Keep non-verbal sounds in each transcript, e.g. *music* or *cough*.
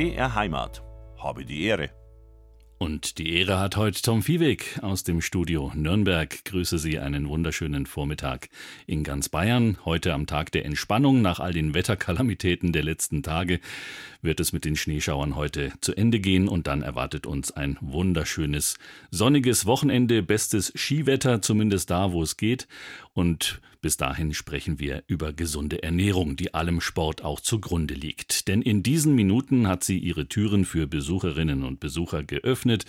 BR Heimat. Habe die Ehre. Und die Ehre hat heute Tom Viehweg aus dem Studio Nürnberg. Grüße Sie einen wunderschönen Vormittag in ganz Bayern. Heute am Tag der Entspannung nach all den Wetterkalamitäten der letzten Tage wird es mit den Schneeschauern heute zu Ende gehen und dann erwartet uns ein wunderschönes sonniges Wochenende, bestes Skiwetter, zumindest da, wo es geht. Und bis dahin sprechen wir über gesunde Ernährung, die allem Sport auch zugrunde liegt. Denn in diesen Minuten hat sie ihre Türen für Besucherinnen und Besucher geöffnet.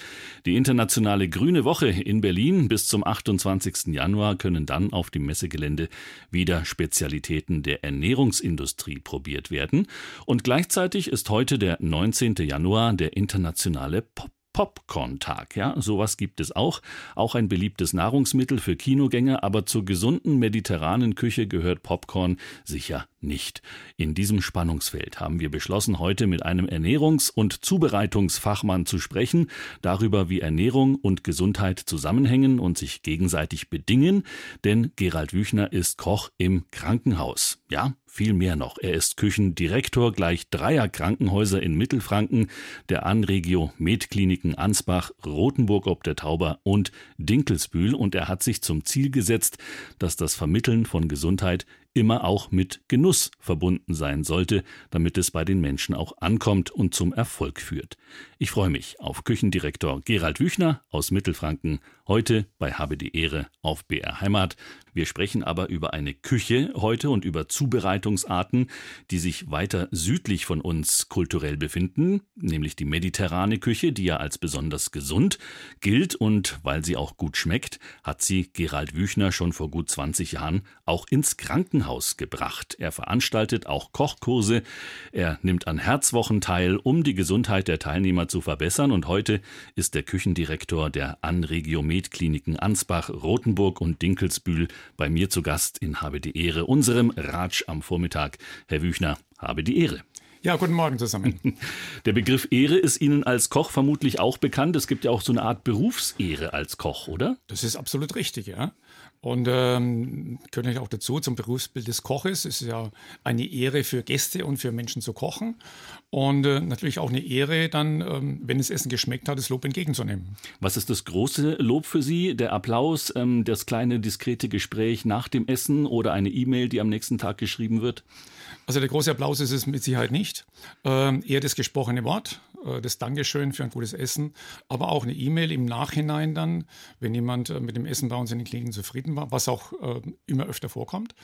Die internationale Grüne Woche in Berlin bis zum 28. Januar können dann auf dem Messegelände wieder Spezialitäten der Ernährungsindustrie probiert werden. Und gleichzeitig ist heute der 19. Januar der internationale Pop Popcorn-Tag. Ja, sowas gibt es auch. Auch ein beliebtes Nahrungsmittel für Kinogänger, aber zur gesunden mediterranen Küche gehört Popcorn sicher nicht. In diesem Spannungsfeld haben wir beschlossen, heute mit einem Ernährungs- und Zubereitungsfachmann zu sprechen, darüber, wie Ernährung und Gesundheit zusammenhängen und sich gegenseitig bedingen, denn Gerald Wüchner ist Koch im Krankenhaus. Ja, viel mehr noch. Er ist Küchendirektor gleich dreier Krankenhäuser in Mittelfranken, der Anregio Medkliniken Ansbach, Rothenburg ob der Tauber und Dinkelsbühl und er hat sich zum Ziel gesetzt, dass das Vermitteln von Gesundheit immer auch mit Genuss verbunden sein sollte, damit es bei den Menschen auch ankommt und zum Erfolg führt. Ich freue mich auf Küchendirektor Gerald Wüchner aus Mittelfranken, heute bei Habe die Ehre auf BR Heimat. Wir sprechen aber über eine Küche heute und über Zubereitungsarten, die sich weiter südlich von uns kulturell befinden, nämlich die mediterrane Küche, die ja als besonders gesund gilt und weil sie auch gut schmeckt, hat sie Gerald Wüchner schon vor gut 20 Jahren auch ins Krankenhaus gebracht. Er veranstaltet auch Kochkurse, er nimmt an Herzwochen teil, um die Gesundheit der Teilnehmer zu verbessern und heute ist der Küchendirektor der Anregio Med Kliniken Ansbach, Rothenburg und Dinkelsbühl bei mir zu Gast in Habe die Ehre, unserem Ratsch am Vormittag. Herr Wüchner, habe die Ehre. Ja, guten Morgen zusammen. *laughs* Der Begriff Ehre ist Ihnen als Koch vermutlich auch bekannt. Es gibt ja auch so eine Art Berufsehre als Koch, oder? Das ist absolut richtig, ja. Und ähm, gehört auch dazu zum Berufsbild des Koches. Es ist ja eine Ehre für Gäste und für Menschen zu kochen. Und äh, natürlich auch eine Ehre, dann, ähm, wenn das Essen geschmeckt hat, das Lob entgegenzunehmen. Was ist das große Lob für Sie? Der Applaus, ähm, das kleine diskrete Gespräch nach dem Essen oder eine E-Mail, die am nächsten Tag geschrieben wird? Also der große Applaus ist es mit Sicherheit nicht. Ähm, eher das gesprochene Wort, äh, das Dankeschön für ein gutes Essen, aber auch eine E-Mail im Nachhinein dann, wenn jemand äh, mit dem Essen bei uns in den Kliniken zufrieden war, was auch äh, immer öfter vorkommt.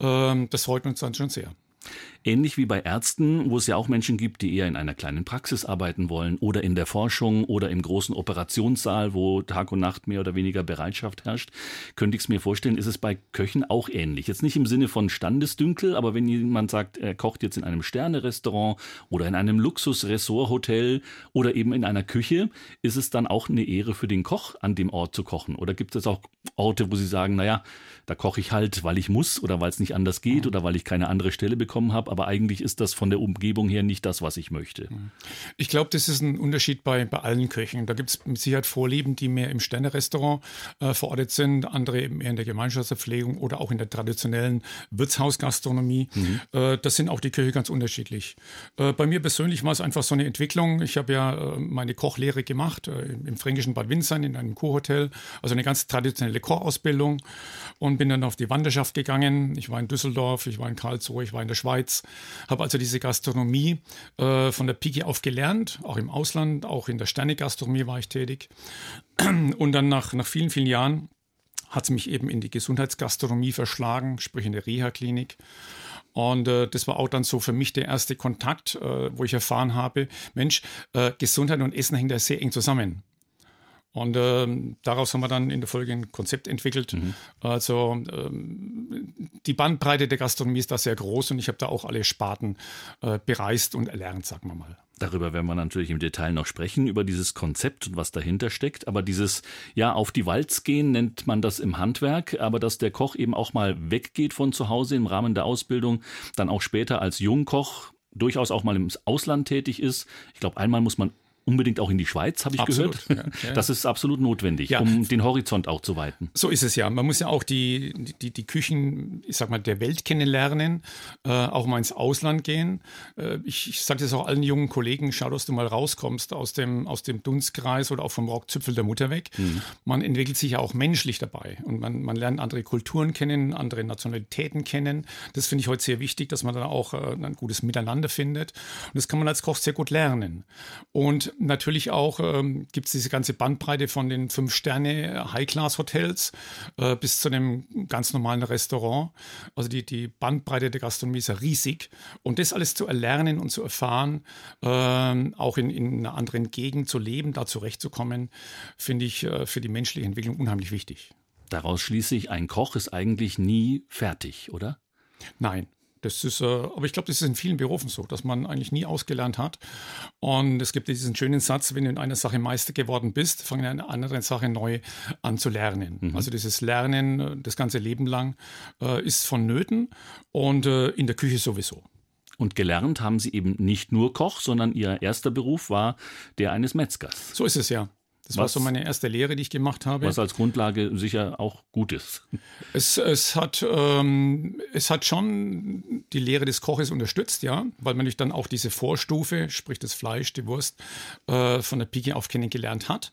Ähm, das freut uns dann schon sehr. Ähnlich wie bei Ärzten, wo es ja auch Menschen gibt, die eher in einer kleinen Praxis arbeiten wollen oder in der Forschung oder im großen Operationssaal, wo Tag und Nacht mehr oder weniger Bereitschaft herrscht, könnte ich es mir vorstellen, ist es bei Köchen auch ähnlich. Jetzt nicht im Sinne von Standesdünkel, aber wenn jemand sagt, er kocht jetzt in einem Sterne-Restaurant oder in einem Luxus-Ressort-Hotel oder eben in einer Küche, ist es dann auch eine Ehre für den Koch, an dem Ort zu kochen? Oder gibt es auch Orte, wo Sie sagen, naja, da koche ich halt, weil ich muss oder weil es nicht anders geht oder weil ich keine andere Stelle bekommen habe, aber eigentlich ist das von der Umgebung her nicht das, was ich möchte. Ich glaube, das ist ein Unterschied bei, bei allen Köchen. Da gibt es mit Sicherheit Vorlieben, die mehr im Sterne-Restaurant äh, verortet sind, andere eben eher in der Gemeinschaftsverpflegung oder auch in der traditionellen Wirtshausgastronomie. Mhm. Äh, das sind auch die Köche ganz unterschiedlich. Äh, bei mir persönlich war es einfach so eine Entwicklung. Ich habe ja äh, meine Kochlehre gemacht äh, im fränkischen Bad Windsheim in einem Kurhotel, also eine ganz traditionelle Kochausbildung und bin dann auf die Wanderschaft gegangen. Ich war in Düsseldorf, ich war in Karlsruhe, ich war in der Schweiz, habe also diese Gastronomie äh, von der Pike auf gelernt, auch im Ausland, auch in der Sterne-Gastronomie war ich tätig. Und dann nach, nach vielen, vielen Jahren hat es mich eben in die Gesundheitsgastronomie verschlagen, sprich in der Reha-Klinik. Und äh, das war auch dann so für mich der erste Kontakt, äh, wo ich erfahren habe, Mensch, äh, Gesundheit und Essen hängt ja sehr eng zusammen. Und ähm, daraus haben wir dann in der Folge ein Konzept entwickelt. Mhm. Also ähm, die Bandbreite der Gastronomie ist da sehr groß und ich habe da auch alle Sparten äh, bereist und erlernt, sagen wir mal. Darüber werden wir natürlich im Detail noch sprechen, über dieses Konzept und was dahinter steckt. Aber dieses, ja, auf die Walz gehen nennt man das im Handwerk, aber dass der Koch eben auch mal weggeht von zu Hause im Rahmen der Ausbildung, dann auch später als Jungkoch durchaus auch mal im Ausland tätig ist. Ich glaube, einmal muss man unbedingt auch in die Schweiz, habe ich Absolut, gehört. ja, ja. Das ist absolut notwendig, Ja. um den Horizont auch zu weiten. So ist es ja. Man muss ja auch die, die, die Küchen, ich sag mal, der Welt kennenlernen, äh, auch mal ins Ausland gehen. Äh, ich ich sage das auch allen jungen Kollegen, schau, dass du mal rauskommst aus dem, aus dem Dunstkreis oder auch vom Rockzipfel der Mutter weg. Man entwickelt sich ja auch menschlich dabei und man, man lernt andere Kulturen kennen, andere Nationalitäten kennen. Das finde ich heute sehr wichtig, dass man dann auch äh, ein gutes Miteinander findet. Und das kann man als Koch sehr gut lernen. Und natürlich auch ähm, gibt es diese ganze Bandbreite von den Fünf-Sterne-High-Class-Hotels äh, bis zu einem ganz normalen Restaurant. Also die, die Bandbreite der Gastronomie ist ja riesig. Und das alles zu erlernen und zu erfahren, ähm, auch in, in einer anderen Gegend zu leben, da zurechtzukommen, finde ich äh, für die menschliche Entwicklung unheimlich wichtig. Daraus schließe ich, ein Koch ist eigentlich nie fertig, oder? Nein. Das ist, äh, aber ich glaube, das ist in vielen Berufen so, dass man eigentlich nie ausgelernt hat. Und es gibt diesen schönen Satz, wenn du in einer Sache Meister geworden bist, fang in einer anderen Sache neu an zu lernen. Also dieses Lernen äh, das ganze Leben lang äh, ist vonnöten und äh, in der Küche sowieso. Und gelernt haben Sie eben nicht nur Koch, sondern Ihr erster Beruf war der eines Metzgers. So ist es ja. Das war Was- so meine erste Lehre, die ich gemacht habe. Was als Grundlage sicher auch gut ist. *laughs* Es, es, hat, ähm, es hat schon die Lehre des Koches unterstützt, ja, weil man natürlich dann auch diese Vorstufe, sprich das Fleisch, die Wurst, äh, von der Pike auf kennengelernt hat.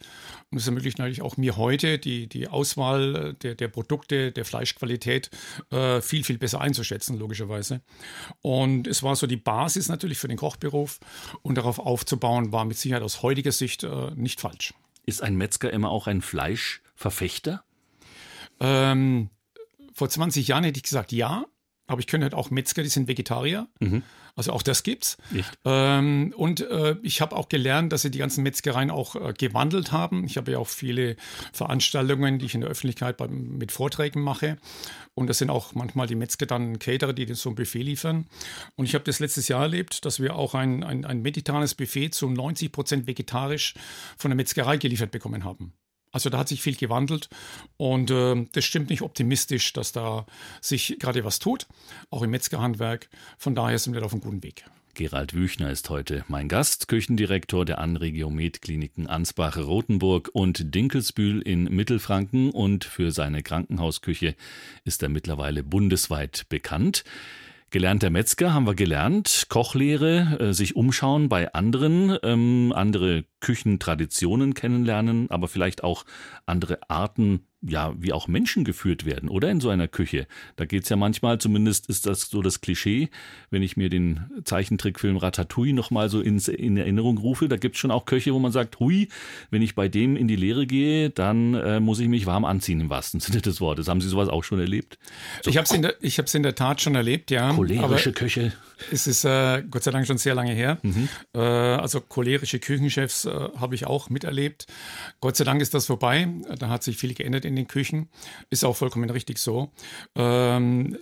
Und es ermöglicht natürlich auch mir heute die, die Auswahl der, der Produkte, der Fleischqualität äh, viel, viel besser einzuschätzen, logischerweise. Und es war so die Basis natürlich für den Kochberuf und darauf aufzubauen, war mit Sicherheit aus heutiger Sicht äh, nicht falsch. Ist ein Metzger immer auch ein Fleischverfechter? Ähm, vor 20 Jahren hätte ich gesagt ja, aber ich kenne halt auch Metzger, die sind Vegetarier. Also auch das gibt's. Ähm, und äh, ich habe auch gelernt, dass sie die ganzen Metzgereien auch äh, gewandelt haben. Ich habe ja auch viele Veranstaltungen, die ich in der Öffentlichkeit beim, mit Vorträgen mache. Und das sind auch manchmal die Metzger dann Caterer, die so ein Buffet liefern. Und ich habe das letztes Jahr erlebt, dass wir auch ein, ein, ein mediterranes Buffet zu 90 Prozent vegetarisch von der Metzgerei geliefert bekommen haben. Also da hat sich viel gewandelt und äh, das stimmt nicht optimistisch, dass da sich gerade was tut, auch im Metzgerhandwerk. Von daher sind wir auf einem guten Weg. Gerald Wüchner ist heute mein Gast, Küchendirektor der Anregiomed-Kliniken Ansbach-Rotenburg und Dinkelsbühl in Mittelfranken und für seine Krankenhausküche ist er mittlerweile bundesweit bekannt. Gelernter Metzger haben wir gelernt, Kochlehre, äh, sich umschauen bei anderen, ähm, andere Küchentraditionen kennenlernen, aber vielleicht auch andere Arten, ja, wie auch Menschen geführt werden, oder in so einer Küche. Da geht's ja manchmal, zumindest ist das so das Klischee, wenn ich mir den Zeichentrickfilm Ratatouille nochmal so ins, in Erinnerung rufe, da gibt's schon auch Köche, wo man sagt, hui, wenn ich bei dem in die Lehre gehe, dann äh, muss ich mich warm anziehen im wahrsten *laughs* Sinne des Wortes. Haben Sie sowas auch schon erlebt? So Ich habe es in, der- ich in der Tat schon erlebt, ja. cholerische Köche. Es ist äh, Gott sei Dank schon sehr lange her. Äh, also cholerische Küchenchefs äh, habe ich auch miterlebt. Gott sei Dank ist das vorbei. Da hat sich viel geändert in den Küchen. Ist auch vollkommen richtig so. Ähm,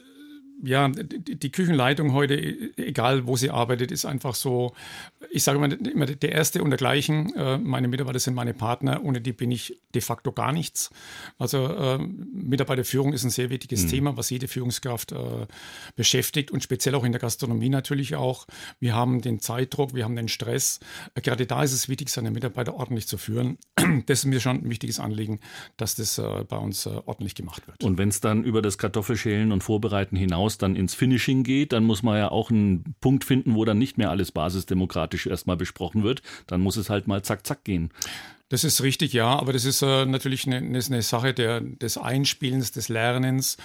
ja, die, Küchenleitung heute, egal wo sie arbeitet, ist einfach so, ich sage immer, immer der Erste und der gleichen. Äh, meine Mitarbeiter sind meine Partner, ohne die bin ich de facto gar nichts. Also äh, Mitarbeiterführung ist ein sehr wichtiges Thema, was jede Führungskraft äh, beschäftigt und speziell auch in der Gastronomie natürlich auch. Wir haben den Zeitdruck, wir haben den Stress. Äh, gerade da ist es wichtig, seine Mitarbeiter ordentlich zu führen. *clears throat* Das ist mir schon ein wichtiges Anliegen, dass das bei uns ordentlich gemacht wird. Und wenn es dann über das Kartoffelschälen und Vorbereiten hinaus dann ins Finishing geht, dann muss man ja auch einen Punkt finden, wo dann nicht mehr alles basisdemokratisch erstmal besprochen wird. Dann muss es halt mal zack, zack gehen. Das ist richtig, ja, aber das ist äh, natürlich eine, eine, eine Sache der, des Einspielens, des Lernens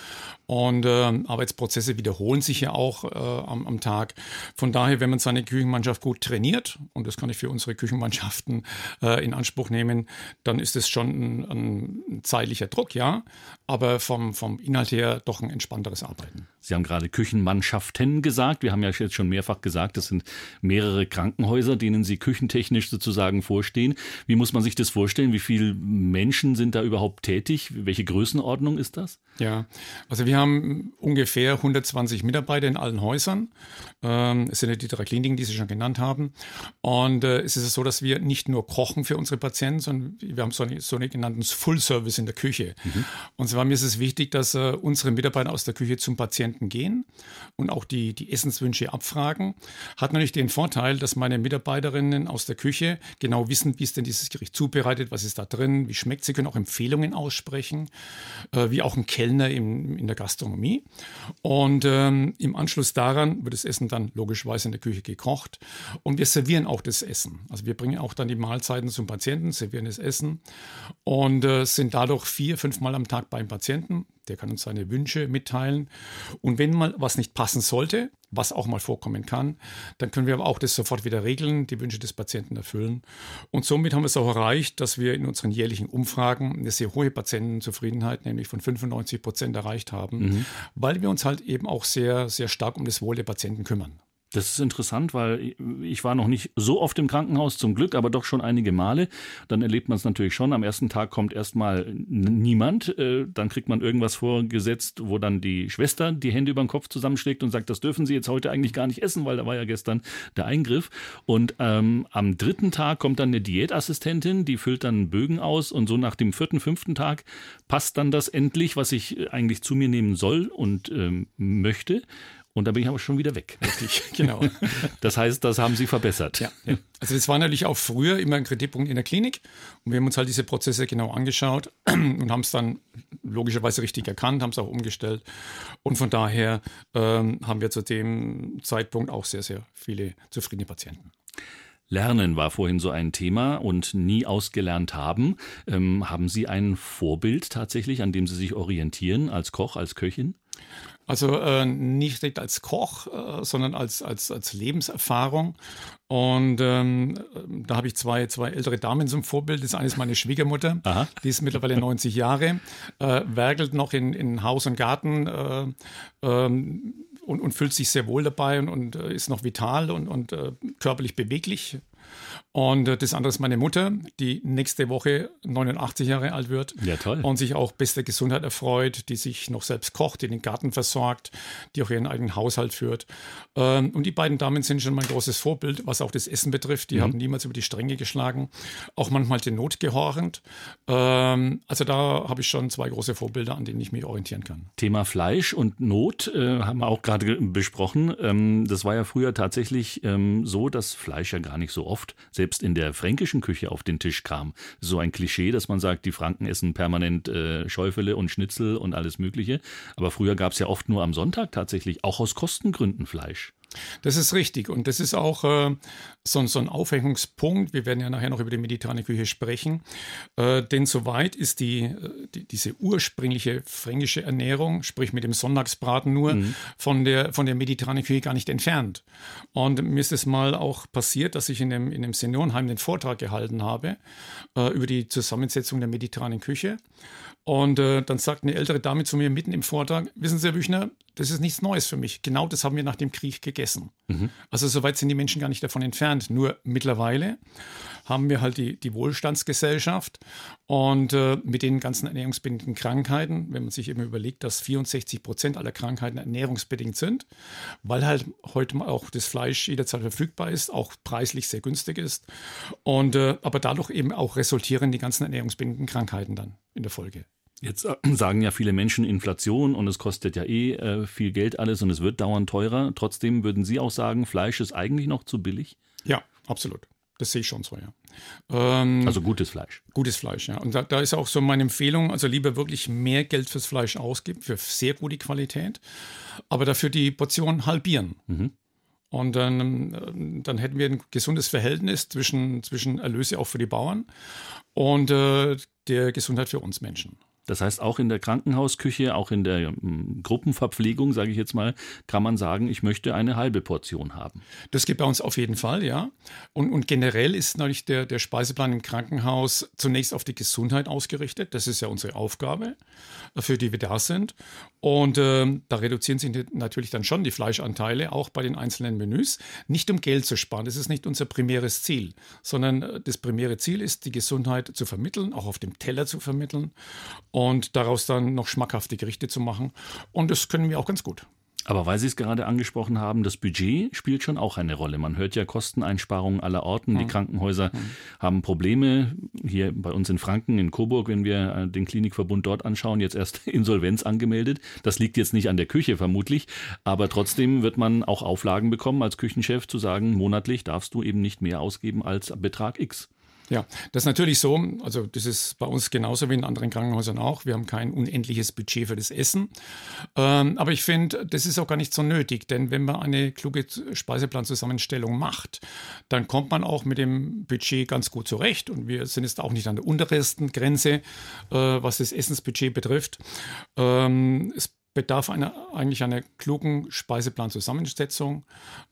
und äh, Arbeitsprozesse wiederholen sich ja auch äh, am, am Tag. Von daher, wenn man seine Küchenmannschaft gut trainiert, und das kann ich für unsere Küchenmannschaften äh, in Anspruch nehmen, dann ist es schon ein, ein zeitlicher Druck, ja, aber vom, vom Inhalt her doch ein entspannteres Arbeiten. Sie haben gerade Küchenmannschaften gesagt. Wir haben ja jetzt schon mehrfach gesagt, das sind mehrere Krankenhäuser, denen Sie küchentechnisch sozusagen vorstehen. Wie muss man sich das vorstellen? Wie viele Menschen sind da überhaupt tätig? Welche Größenordnung ist das? Ja, also wir haben ungefähr 120 Mitarbeiter in allen Häusern. Ähm, es sind ja die drei Kliniken, die Sie schon genannt haben. Und äh, es ist so, dass wir nicht nur kochen für unsere Patienten, sondern wir haben so einen so einen genannten Full Service in der Küche. Und zwar zwar mir ist es wichtig, dass äh, unsere Mitarbeiter aus der Küche zum Patienten gehen und auch die, die Essenswünsche abfragen. Hat natürlich den Vorteil, dass meine Mitarbeiterinnen aus der Küche genau wissen, wie ist denn dieses Gericht zubereitet, was ist da drin, wie schmeckt. Sie können auch Empfehlungen aussprechen, äh, wie auch ein Kellner im, in der Gastronomie. Und ähm, im Anschluss daran wird das Essen dann logischerweise in der Küche gekocht und wir servieren auch das Essen. Also wir bringen auch dann die Mahlzeiten zum Patienten, servieren das Essen und äh, sind dadurch vier, fünf Mal am Tag beim Patienten. Der kann uns seine Wünsche mitteilen. Und wenn mal was nicht passen sollte, was auch mal vorkommen kann, dann können wir aber auch das sofort wieder regeln, die Wünsche des Patienten erfüllen. Und somit haben wir es auch erreicht, dass wir in unseren jährlichen Umfragen eine sehr hohe Patientenzufriedenheit, nämlich von 95 Prozent erreicht haben, mhm. weil wir uns halt eben auch sehr, sehr stark um das Wohl der Patienten kümmern. Das ist interessant, weil ich war noch nicht so oft im Krankenhaus zum Glück, aber doch schon einige Male. Dann erlebt man es natürlich schon. Am ersten Tag kommt erstmal niemand. Äh, dann kriegt man irgendwas vorgesetzt, wo dann die Schwester die Hände über den Kopf zusammenschlägt und sagt, das dürfen Sie jetzt heute eigentlich gar nicht essen, weil da war ja gestern der Eingriff. Und ähm, am dritten Tag kommt dann eine Diätassistentin, die füllt dann Bögen aus und so nach dem vierten, fünften Tag passt dann das endlich, was ich eigentlich zu mir nehmen soll und ähm, möchte. Und da bin ich aber schon wieder weg. *laughs* Richtig, genau. Das heißt, das haben Sie verbessert. Ja, ja. Also das war natürlich auch früher immer ein Kritikpunkt in der Klinik. Und wir haben uns halt diese Prozesse genau angeschaut *clears throat* und haben es dann logischerweise richtig erkannt, haben es auch umgestellt. Und von daher ähm, haben wir zu dem Zeitpunkt auch sehr, sehr viele zufriedene Patienten. Lernen war vorhin so ein Thema und nie ausgelernt haben. Ähm, haben Sie ein Vorbild tatsächlich, an dem Sie sich orientieren als Koch, als Köchin? Also äh, nicht direkt als Koch, äh, sondern als, als, als Lebenserfahrung. Und ähm, da habe ich zwei, zwei ältere Damen zum Vorbild. Das eine ist meine Schwiegermutter, Aha. die ist mittlerweile 90 Jahre, äh, werkelt noch in, in Haus und Garten äh, ähm, und, und fühlt sich sehr wohl dabei und, und äh, ist noch vital und, und äh, körperlich beweglich. Und äh, das andere ist meine Mutter, die nächste Woche 89 Jahre alt wird. Ja, toll. Und sich auch beste Gesundheit erfreut, die sich noch selbst kocht, die den Garten versorgt, die auch ihren eigenen Haushalt führt. Ähm, und die beiden Damen sind schon mein großes Vorbild, was auch das Essen betrifft. Die mhm. haben niemals über die Stränge geschlagen, auch manchmal den Not gehorchend. Ähm, also da habe ich schon zwei große Vorbilder, an denen ich mich orientieren kann. Thema Fleisch und Not äh, haben wir auch gerade besprochen. Ähm, das war ja früher tatsächlich ähm, so, dass Fleisch ja gar nicht so oft selbst in der fränkischen Küche auf den Tisch kam. So ein Klischee, dass man sagt, die Franken essen permanent äh, Schäufele und Schnitzel und alles Mögliche. Aber früher gab es ja oft nur am Sonntag tatsächlich auch aus Kostengründen Fleisch. Das ist richtig und das ist auch äh, so, so, ein Aufhängungspunkt. Wir werden ja nachher noch über die mediterrane Küche sprechen. Äh, denn soweit ist die, äh, die, diese ursprüngliche fränkische Ernährung, sprich mit dem Sonntagsbraten nur, mhm. von, der, von der mediterranen Küche gar nicht entfernt. Und mir ist es mal auch passiert, dass ich in dem, in dem Seniorenheim den Vortrag gehalten habe äh, über die Zusammensetzung der mediterranen Küche. Und äh, dann sagt eine ältere Dame zu mir mitten im Vortrag, wissen Sie, Herr Büchner, das ist nichts Neues für mich. Genau das haben wir nach dem Krieg gegessen. Mhm. Also soweit sind die Menschen gar nicht davon entfernt. Nur mittlerweile haben wir halt die, die Wohlstandsgesellschaft und äh, mit den ganzen ernährungsbedingten Krankheiten, wenn man sich eben überlegt, dass 64 Prozent aller Krankheiten ernährungsbedingt sind, weil halt heute auch das Fleisch jederzeit verfügbar ist, auch preislich sehr günstig ist und äh, aber dadurch eben auch resultieren die ganzen ernährungsbedingten Krankheiten dann in der Folge. Jetzt äh, *clears throat* sagen ja viele Menschen Inflation und es kostet ja eh äh, viel Geld alles und es wird dauernd teurer. Trotzdem würden Sie auch sagen, Fleisch ist eigentlich noch zu billig? Ja, absolut. Das sehe ich schon so, ja. Ähm, also gutes Fleisch. Gutes Fleisch, ja. Und da, da, ist auch so meine Empfehlung, also lieber wirklich mehr Geld fürs Fleisch ausgeben, für sehr gute Qualität, aber dafür die Portion halbieren. Mhm. Und dann, äh, dann hätten wir ein gesundes Verhältnis zwischen, zwischen Erlöse auch für die Bauern und äh, der Gesundheit für uns Menschen. Das heißt, auch in der Krankenhausküche, auch in der hm, Gruppenverpflegung, sage ich jetzt mal, kann man sagen, ich möchte eine halbe Portion haben. Das geht bei uns auf jeden Fall, ja. Und, und generell ist natürlich der, der Speiseplan im Krankenhaus zunächst auf die Gesundheit ausgerichtet. Das ist ja unsere Aufgabe, für die wir da sind. Und äh, da reduzieren sich natürlich dann schon die Fleischanteile, auch bei den einzelnen Menüs. Nicht um Geld zu sparen, das ist nicht unser primäres Ziel, sondern äh, das primäre Ziel ist, die Gesundheit zu vermitteln, auch auf dem Teller zu vermitteln daraus dann noch schmackhafte Gerichte zu machen. Und das können wir auch ganz gut. Aber weil Sie es gerade angesprochen haben, das Budget spielt schon auch eine Rolle. Man hört ja Kosteneinsparungen aller Orten. Die Krankenhäuser haben Probleme. Hier bei uns in Franken, in Coburg, wenn wir äh, den Klinikverbund dort anschauen, jetzt erst *laughs* Insolvenz angemeldet. Das liegt jetzt nicht an der Küche vermutlich, aber trotzdem wird man auch Auflagen bekommen als Küchenchef zu sagen, monatlich darfst du eben nicht mehr ausgeben als Betrag X. Ja, das ist natürlich so. Also das ist bei uns genauso wie in anderen Krankenhäusern auch. Wir haben kein unendliches Budget für das Essen. Ähm, aber ich finde, das ist auch gar nicht so nötig, denn wenn man eine kluge Speiseplanzusammenstellung macht, dann kommt man auch mit dem Budget ganz gut zurecht. Und wir sind jetzt auch nicht an der untersten Grenze, äh, was das Essensbudget betrifft. Ähm, es bedarf einer, eigentlich einer klugen Speiseplanzusammensetzung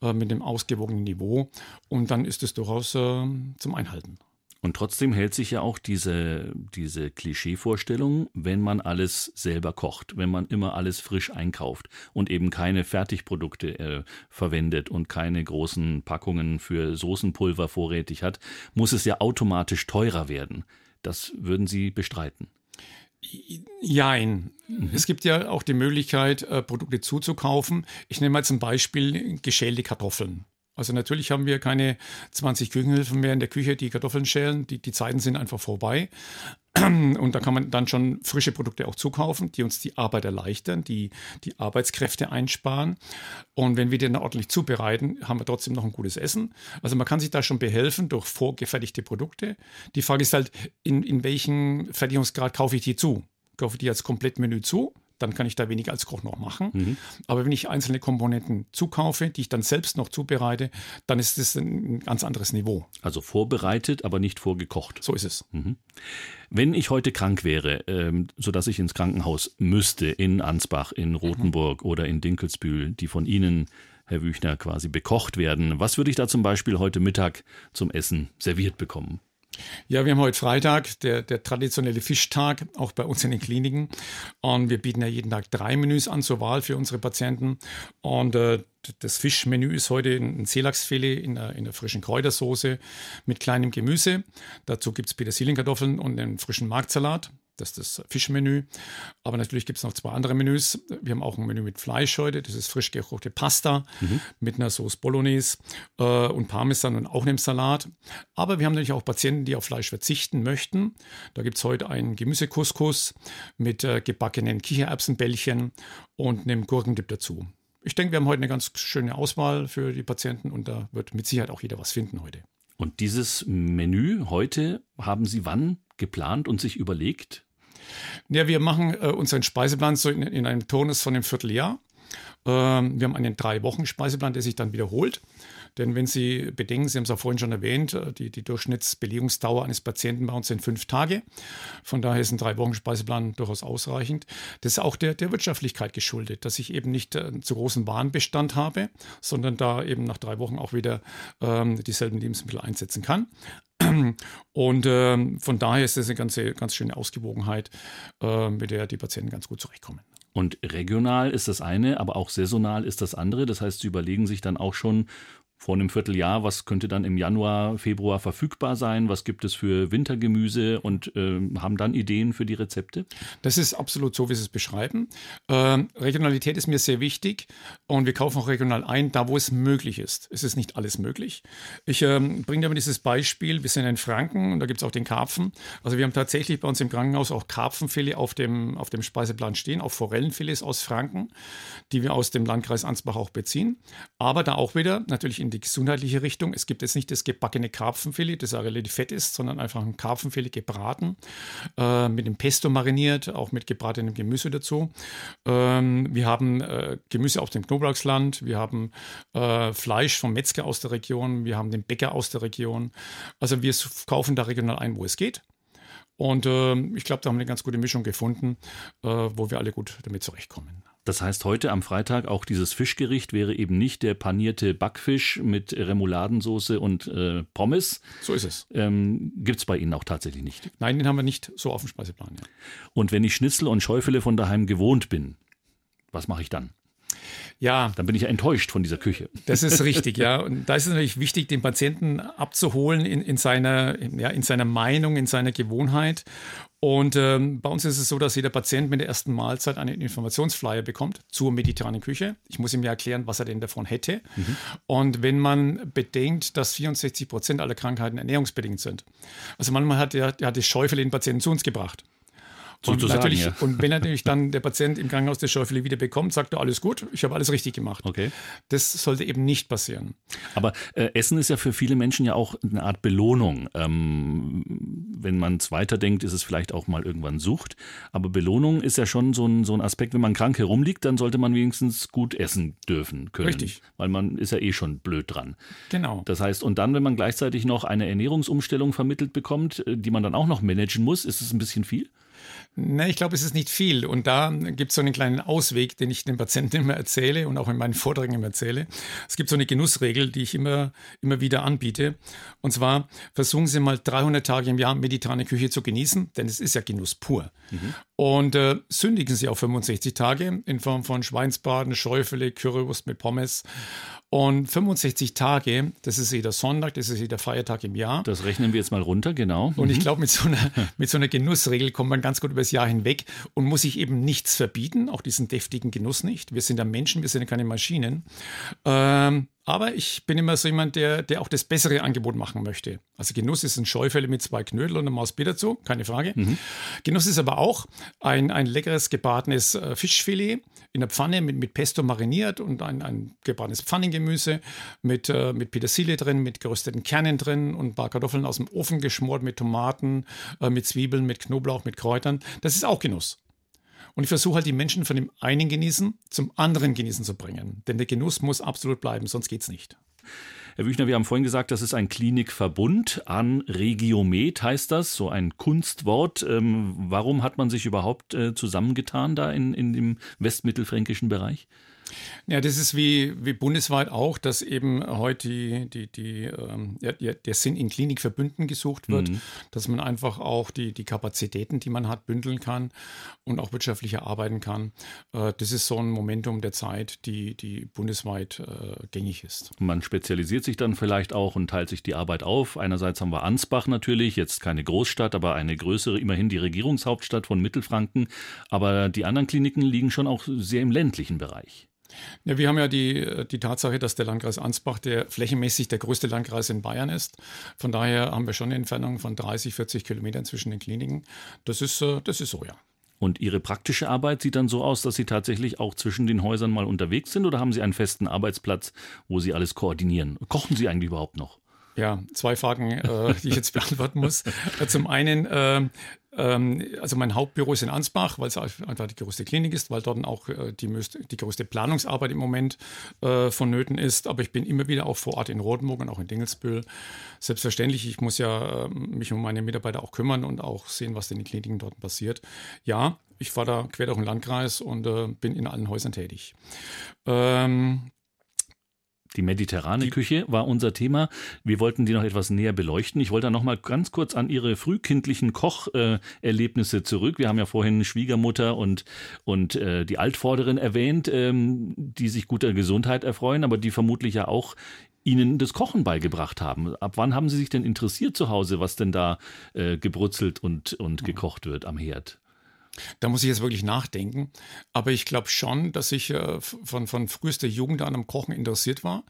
äh, mit dem ausgewogenen Niveau. Und dann ist es durchaus äh, zum Einhalten. Und trotzdem hält sich ja auch diese, diese Klischeevorstellung, wenn man alles selber kocht, wenn man immer alles frisch einkauft und eben keine Fertigprodukte äh, verwendet und keine großen Packungen für Soßenpulver vorrätig hat, muss es ja automatisch teurer werden. Das würden Sie bestreiten. Jein. Mhm. Es gibt ja auch die Möglichkeit, äh, Produkte zuzukaufen. Ich nehme mal zum Beispiel geschälte Kartoffeln. Also natürlich haben wir keine 20 Küchenhilfen mehr in der Küche, die Kartoffeln schälen. Die, die Zeiten sind einfach vorbei. *clears throat* Und da kann man dann schon frische Produkte auch zukaufen, die uns die Arbeit erleichtern, die die Arbeitskräfte einsparen. Und wenn wir die dann ordentlich zubereiten, haben wir trotzdem noch ein gutes Essen. Also man kann sich da schon behelfen durch vorgefertigte Produkte. Die Frage ist halt, in, in welchem Fertigungsgrad kaufe ich die zu? Kaufe ich die als Komplettmenü zu? Dann kann ich da weniger als Koch noch machen. Mhm. Aber wenn ich einzelne Komponenten zukaufe, die ich dann selbst noch zubereite, dann ist es ein ganz anderes Niveau. Also vorbereitet, aber nicht vorgekocht. So ist es. Mhm. Wenn ich heute krank wäre, ähm, sodass ich ins Krankenhaus müsste, in Ansbach, in Rothenburg mhm. oder in Dinkelsbühl, die von Ihnen Herr Wüchner, quasi bekocht werden. Was würde ich da zum Beispiel heute Mittag zum Essen serviert bekommen? Ja, wir haben heute Freitag, der, der traditionelle Fischtag, auch bei uns in den Kliniken. Und wir bieten ja jeden Tag drei Menüs an zur Wahl für unsere Patienten. Und äh, das Fischmenü ist heute ein Seelachsfilet in der, in der frischen Kräutersoße mit kleinem Gemüse. Dazu gibt es Petersilienkartoffeln und einen frischen Marktsalat. Das ist das Fischmenü. Aber natürlich gibt es noch zwei andere Menüs. Wir haben auch ein Menü mit Fleisch heute. Das ist frisch gekochte Pasta mhm. mit einer Sauce Bolognese äh, und Parmesan und auch einem Salat. Aber wir haben natürlich auch Patienten, die auf Fleisch verzichten möchten. Da gibt es heute einen Gemüsekuskus mit äh, gebackenen Kichererbsenbällchen und einem Gurkendip dazu. Ich denke, wir haben heute eine ganz schöne Auswahl für die Patienten und da wird mit Sicherheit auch jeder was finden heute. Und dieses Menü heute haben Sie wann geplant und sich überlegt? Ja, wir machen äh, unseren Speiseplan so in, in einem Turnus von einem Vierteljahr. Ähm, wir haben einen drei Wochen Speiseplan, der sich dann wiederholt. Denn wenn Sie bedenken, Sie haben es auch vorhin schon erwähnt, äh, die, die Durchschnittsbelegungsdauer eines Patienten bei uns sind fünf Tage. Von daher ist ein drei Wochen Speiseplan durchaus ausreichend. Das ist auch der, der Wirtschaftlichkeit geschuldet, dass ich eben nicht äh, zu großen Warenbestand habe, sondern da eben nach drei Wochen auch wieder ähm, dieselben Lebensmittel einsetzen kann. Und ähm, von daher ist das eine ganze, ganz schöne Ausgewogenheit, äh, mit der die Patienten ganz gut zurechtkommen. Und regional ist das eine, aber auch saisonal ist das andere. Das heißt, Sie überlegen sich dann auch schon, vor einem Vierteljahr, was könnte dann im Januar, Februar verfügbar sein, was gibt es für Wintergemüse und äh, haben dann Ideen für die Rezepte? Das ist absolut so, wie Sie es beschreiben. Ähm, Regionalität ist mir sehr wichtig und wir kaufen auch regional ein, da wo es möglich ist. Es ist nicht alles möglich. Ich ähm, bringe mal dieses Beispiel, wir sind in Franken und da gibt es auch den Karpfen. Also wir haben tatsächlich bei uns im Krankenhaus auch Karpfenfilet auf dem, auf dem Speiseplan stehen, auch Forellenfilets aus Franken, die wir aus dem Landkreis Ansbach auch beziehen. Aber da auch wieder natürlich in in die gesundheitliche Richtung. Es gibt jetzt nicht das gebackene Karpfenfilet, das auch relativ fett ist, sondern einfach ein Karpfenfilet gebraten, äh, mit dem Pesto mariniert, auch mit gebratenem Gemüse dazu. Ähm, wir haben äh, Gemüse aus dem Knoblauchsland, wir haben äh, Fleisch vom Metzger aus der Region, wir haben den Bäcker aus der Region. Also wir kaufen da regional ein, wo es geht. Und äh, ich glaube, da haben wir eine ganz gute Mischung gefunden, äh, wo wir alle gut damit zurechtkommen. Das heißt, heute am Freitag auch dieses Fischgericht wäre eben nicht der panierte Backfisch mit Remouladensauce und äh, Pommes. So ist es. Ähm, Gibt es bei Ihnen auch tatsächlich nicht? Nein, den haben wir nicht so auf dem Speiseplan. Ja. Und wenn ich Schnitzel und Schäufele von daheim gewohnt bin, was mache ich dann? Ja. Dann bin ich ja enttäuscht von dieser Küche. Das ist *laughs* richtig, ja. Und da ist es natürlich wichtig, den Patienten abzuholen in, in, seiner, ja, in seiner Meinung, in seiner Gewohnheit. Und ähm, bei uns ist es so, dass jeder Patient mit der ersten Mahlzeit einen Informationsflyer bekommt zur mediterranen Küche. Ich muss ihm ja erklären, was er denn davon hätte. Mhm. Und wenn man bedenkt, dass 64 Prozent aller Krankheiten ernährungsbedingt sind. Also manchmal hat er, er hat das Schäufele den Patienten zu uns gebracht. Sozusagen, und, ja. und wenn natürlich dann der Patient im Krankenhaus das Schäufele wieder bekommt, sagt er, alles gut, ich habe alles richtig gemacht. Okay. Das sollte eben nicht passieren. Aber äh, Essen ist ja für viele Menschen ja auch eine Art Belohnung. Ähm, wenn man es weiterdenkt, ist es vielleicht auch mal irgendwann Sucht. Aber Belohnung ist ja schon so ein, so ein Aspekt, wenn man krank herumliegt, dann sollte man wenigstens gut essen dürfen können. Richtig. Weil man ist ja eh schon blöd dran. Genau. Das heißt, und dann, wenn man gleichzeitig noch eine Ernährungsumstellung vermittelt bekommt, äh, die man dann auch noch managen muss, ist es ein bisschen viel? Ne, ich glaube, es ist nicht viel. Und da gibt es so einen kleinen Ausweg, den ich den Patienten immer erzähle und auch in meinen Vorträgen immer erzähle. Es gibt so eine Genussregel, die ich immer, immer wieder anbiete. Und zwar versuchen Sie mal 300 Tage im Jahr mediterrane Küche zu genießen, denn es ist ja Genuss pur. Mhm. Und äh, sündigen Sie auch 65 Tage in Form von Schweinsbraten, Schäufele, Currywurst mit Pommes. Und 65 Tage, das ist jeder Sonntag, das ist jeder Feiertag im Jahr. Das rechnen wir jetzt mal runter, genau. Und ich mhm. glaube, mit, so einer, *laughs* mit so einer Genussregel kommt man ganz gut über das Jahr hinweg und muss sich eben nichts verbieten, auch diesen deftigen Genuss nicht. Wir sind ja Menschen, wir sind ja keine Maschinen. Ähm, aber ich bin immer so jemand, der, der auch das bessere Angebot machen möchte. Also Genuss ist ein Scheufälle mit zwei Knödel und einem Maus Bier dazu, keine Frage. Mhm. Genuss ist aber auch ein, ein leckeres gebratenes äh, Fischfilet in der Pfanne mit, mit Pesto mariniert und ein, ein gebratenes Pfannengemüse mit, äh, mit Petersilie drin, mit gerösteten Kernen drin und ein paar Kartoffeln aus dem Ofen geschmort mit Tomaten, äh, mit Zwiebeln, mit Knoblauch, mit Kräutern. Das ist auch Genuss. Und ich versuche halt die Menschen von dem einen Genießen zum anderen Genießen zu bringen. Denn der Genuss muss absolut bleiben, sonst geht es nicht. Herr Wüchner, wir haben vorhin gesagt, das ist ein Klinikverbund an Regiomet, heißt das, so ein Kunstwort. Ähm, warum hat man sich überhaupt äh, zusammengetan da in, in dem westmittelfränkischen Bereich? Ja, das ist wie, wie bundesweit auch, dass eben heute die, die, die, ähm, ja, der Sinn in Klinikverbünden gesucht wird, mhm. dass man einfach auch die, die Kapazitäten, die man hat, bündeln kann und auch wirtschaftlicher arbeiten kann. Äh, das ist so ein Momentum der Zeit, die, die bundesweit äh, gängig ist. Man spezialisiert sich dann vielleicht auch und teilt sich die Arbeit auf. Einerseits haben wir Ansbach natürlich, jetzt keine Großstadt, aber eine größere, immerhin die Regierungshauptstadt von Mittelfranken. Aber die anderen Kliniken liegen schon auch sehr im ländlichen Bereich. Ja, wir haben ja die, die Tatsache, dass der Landkreis Ansbach der flächenmäßig der größte Landkreis in Bayern ist. Von daher haben wir schon eine Entfernung von 30, 40 Kilometern zwischen den Kliniken. Das ist, äh, das ist so, ja. Und Ihre praktische Arbeit sieht dann so aus, dass Sie tatsächlich auch zwischen den Häusern mal unterwegs sind oder haben Sie einen festen Arbeitsplatz, wo Sie alles koordinieren? Kochen Sie eigentlich überhaupt noch? Ja, zwei Fragen, äh, die ich jetzt *laughs* beantworten muss. Zum einen, äh, ähm, also mein Hauptbüro ist in Ansbach, weil es einfach die größte Klinik ist, weil dort auch äh, die, die größte Planungsarbeit im Moment äh, vonnöten ist. Aber ich bin immer wieder auch vor Ort in Rotenburg und auch in Dingelsbühl. Selbstverständlich, ich muss ja äh, mich um meine Mitarbeiter auch kümmern und auch sehen, was in den Kliniken dort passiert. Ja, ich fahre da quer durch den Landkreis und äh, bin in allen Häusern tätig. Ähm, die mediterrane die Küche war unser Thema. Wir wollten die noch etwas näher beleuchten. Ich wollte da noch mal ganz kurz an Ihre frühkindlichen Kocherlebnisse zurück. Wir haben ja vorhin Schwiegermutter und, und äh, die Altvorderin erwähnt, ähm, die sich guter Gesundheit erfreuen, aber die vermutlich ja auch Ihnen das Kochen beigebracht haben. Ab wann haben Sie sich denn interessiert zu Hause, was denn da äh, gebrutzelt und, und gekocht wird am Herd? Da muss ich jetzt wirklich nachdenken. Aber ich glaube schon, dass ich äh, von, von frühester Jugend an am Kochen interessiert war.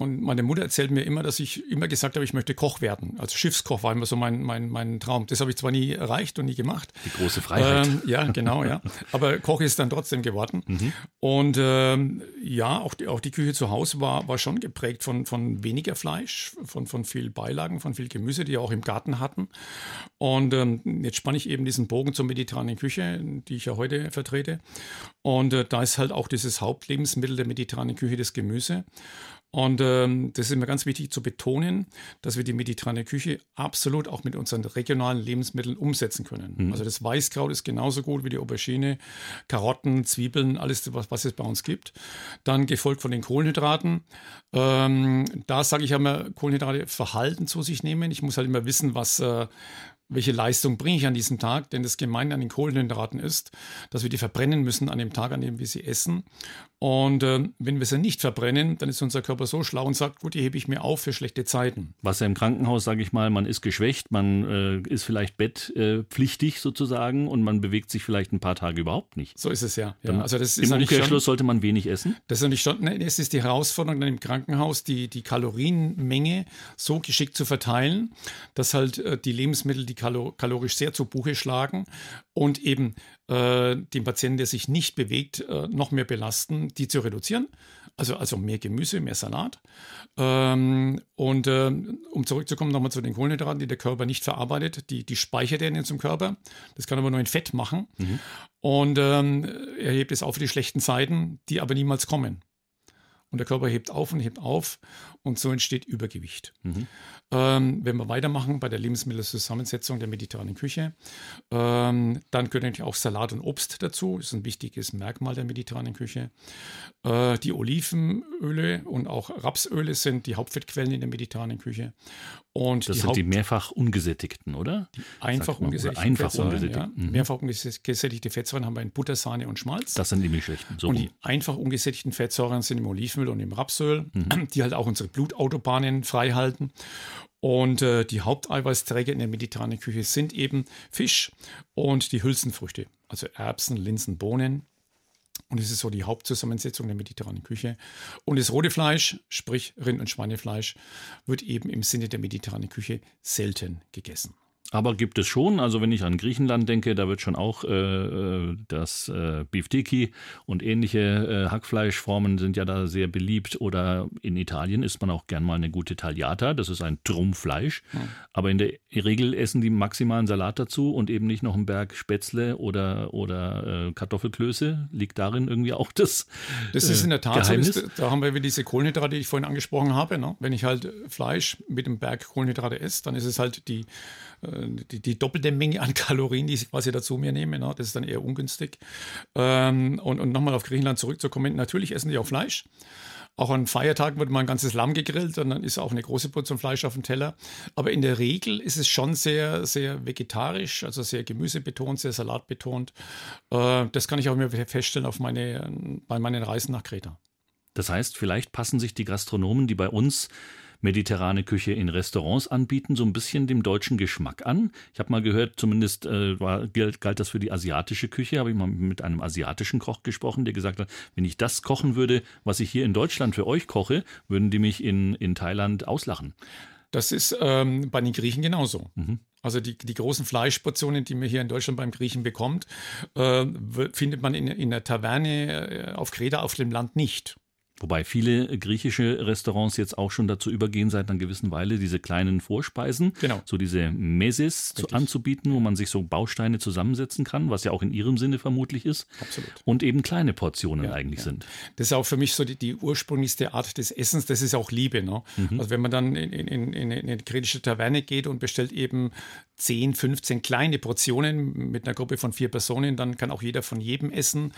Und meine Mutter erzählt mir immer, dass ich immer gesagt habe, ich möchte Koch werden. Also Schiffskoch war immer so mein, mein, mein Traum. Das habe ich zwar nie erreicht und nie gemacht. Die große Freiheit. Ähm, ja, genau, ja. *laughs* Aber Koch ist dann trotzdem geworden. Mhm. Und ähm, ja, auch die, auch die Küche zu Hause war, war schon geprägt von, von weniger Fleisch, von, von viel Beilagen, von viel Gemüse, die wir auch im Garten hatten. Und ähm, jetzt spanne ich eben diesen Bogen zur mediterranen Küche, die ich ja heute vertrete. Und äh, da ist halt auch dieses Hauptlebensmittel der mediterranen Küche das Gemüse. Und ähm, das ist mir ganz wichtig zu betonen, dass wir die mediterrane Küche absolut auch mit unseren regionalen Lebensmitteln umsetzen können. Mhm. Also das Weißkraut ist genauso gut wie die Aubergine, Karotten, Zwiebeln, alles, was, was es bei uns gibt. Dann gefolgt von den Kohlenhydraten. Ähm, da sage ich immer, Kohlenhydrate Verhalten zu sich nehmen. Ich muss halt immer wissen, was, äh, welche Leistung bringe ich an diesem Tag? Denn das Gemeine an den Kohlenhydraten ist, dass wir die verbrennen müssen an dem Tag, an dem wir sie essen. Und äh, wenn wir sie nicht verbrennen, dann ist unser Körper so schlau und sagt, gut, die hebe ich mir auf für schlechte Zeiten. Was ja im Krankenhaus, sage ich mal, man ist geschwächt, man äh, ist vielleicht bettpflichtig äh, sozusagen und man bewegt sich vielleicht ein paar Tage überhaupt nicht. So ist es ja. ja. Dann also das ist Im Umkehrschluss schon, sollte man wenig essen? Das ist natürlich schon, ne, es ist die Herausforderung dann im Krankenhaus, die, die Kalorienmenge so geschickt zu verteilen, dass halt äh, die Lebensmittel, die kalo kalorisch sehr zu Buche schlagen und eben äh, den Patienten, der sich nicht bewegt, äh, noch mehr belasten, die zu reduzieren. Also, also mehr Gemüse, mehr Salat. Ähm, und äh, um zurückzukommen nochmal zu den Kohlenhydraten, die der Körper nicht verarbeitet, die, die speichert er in unserem Körper. Das kann aber nur in Fett machen. Mhm. Und ähm, er hebt es auf für die schlechten Zeiten, die aber niemals kommen. Und der Körper hebt auf und hebt auf und so entsteht Übergewicht. Mhm. Ähm, wenn wir weitermachen bei der Lebensmittelzusammensetzung der mediterranen Küche, ähm, dann gehört natürlich auch Salat und Obst dazu. Das ist ein wichtiges Merkmal der mediterranen Küche. Äh, die Olivenöle und auch Rapsöle sind die Hauptfettquellen in der mediterranen Küche. Und das die sind Haupt die mehrfach ungesättigten, oder? Die einfach ungesättigten einfach Fettsäuren. Ungesättigt. Ja. Mhm. Mehrfach ungesättigte Fettsäuren haben wir in Butter, Sahne und Schmalz. Das sind die Milchschlechten. So und die einfach ungesättigten Fettsäuren sind im Olivenöl und im Rapsöl, mhm. die halt auch unsere Blutautobahnen frei halten. Und äh, die Haupteiweißträger in der mediterranen Küche sind eben Fisch und die Hülsenfrüchte, also Erbsen, Linsen, Bohnen. Und das ist so die Hauptzusammensetzung der mediterranen Küche. Und das rote Fleisch, sprich Rind- und Schweinefleisch, wird eben im Sinne der mediterranen Küche selten gegessen. Aber gibt es schon, also wenn ich an Griechenland denke, da wird schon auch äh, äh das äh, Beefsteaky und ähnliche äh, Hackfleischformen sind ja da sehr beliebt. Oder in Italien isst man auch gern mal eine gute Tagliata, das ist ein Trumpfleisch. Ja. Aber in der Regel essen die maximalen Salat dazu und eben nicht noch einen Berg Spätzle oder, oder äh, Kartoffelklöße. Liegt darin irgendwie auch das Das ist in der Tat Geheimnis? so, da haben wir wieder diese Kohlenhydrate, die ich vorhin angesprochen habe. Ne? Wenn ich halt Fleisch mit einem Berg Kohlenhydrate esse, dann ist es halt die die, die, doppelte Menge an *laughs* Kalorien, die ich quasi dazu mir nehme. Ne? Das ist dann eher ungünstig. Ähm, und, und nochmal auf Griechenland zurückzukommen. Natürlich essen die auch Fleisch. Auch an Feiertagen wird mal ein ganzes Lamm gegrillt und dann ist auch eine große Portion Fleisch auf dem Teller. Aber in der Regel ist es schon sehr, sehr vegetarisch, also sehr gemüsebetont, sehr salatbetont. Äh, das kann ich auch mir feststellen auf meine, bei meinen Reisen nach Kreta. Das heißt, vielleicht passen sich die Gastronomen, die bei uns mediterrane Küche in Restaurants anbieten, so ein bisschen dem deutschen Geschmack an. Ich habe mal gehört, zumindest äh, war, galt, galt das für die asiatische Küche, habe ich mal mit einem asiatischen Koch gesprochen, der gesagt hat, wenn ich das kochen würde, was ich hier in Deutschland für euch koche, würden die mich in, in Thailand auslachen. Das ist ähm, bei den Griechen genauso. Mhm. Also die, die großen Fleischportionen, die man hier in Deutschland beim Griechen bekommt, äh, findet man in, in der Taverne äh, auf Kreta auf dem Land nicht. Wobei viele griechische Restaurants jetzt auch schon dazu übergehen, seit einer gewissen Weile diese kleinen Vorspeisen, genau. so diese Meses zu, anzubieten, wo man sich so Bausteine zusammensetzen kann, was ja auch in ihrem Sinne vermutlich ist. Absolut. Und eben kleine Portionen ja, eigentlich ja. sind. Das ist auch für mich so die, die, ursprünglichste Art des Essens, das ist auch Liebe. Ne? Mhm. Also wenn man dann in, in, in, in eine griechische Taverne geht und bestellt eben 10, 15 kleine Portionen mit einer Gruppe von vier Personen, dann kann auch jeder von jedem essen.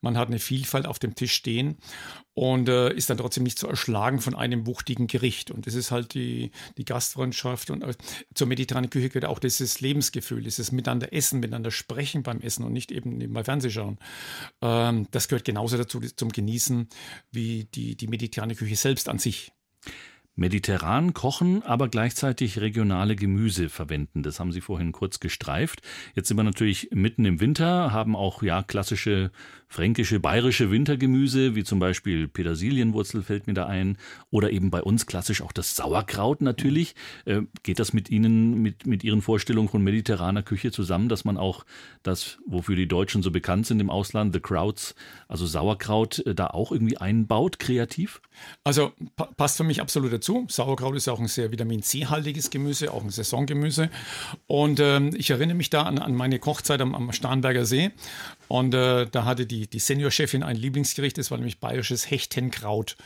Man hat eine Vielfalt auf dem Tisch stehen und äh, ist dann trotzdem nicht zu erschlagen von einem wuchtigen Gericht. Und das ist halt die, die Gastfreundschaft und äh, zur mediterranen Küche gehört auch dieses Lebensgefühl, dieses Miteinander essen, miteinander sprechen beim Essen und nicht eben nebenbei Fernsehschauen. Ähm, das gehört genauso dazu zum Genießen wie die, die mediterrane Küche selbst an sich mediterran kochen, aber gleichzeitig regionale Gemüse verwenden. Das haben Sie vorhin kurz gestreift. Jetzt sind wir natürlich mitten im Winter, haben auch ja klassische fränkische, bayerische Wintergemüse, wie zum Beispiel Petersilienwurzel fällt mir da ein, oder eben bei uns klassisch auch das Sauerkraut natürlich. Äh, geht das mit Ihnen, mit, mit Ihren Vorstellungen von mediterraner Küche zusammen, dass man auch das, wofür die Deutschen so bekannt sind im Ausland, The Krauts, also Sauerkraut, äh, da auch irgendwie einbaut, kreativ? Also pa passt für mich absolut dazu. Sauerkraut ist auch ein sehr Vitamin C-haltiges Gemüse, auch ein Saisongemüse. Und ähm, ich erinnere mich da an, an meine Kochzeit am, am Starnberger See. Und äh, da hatte die, die Seniorchefin ein Lieblingsgericht, das war nämlich bayerisches Hechtenkraut.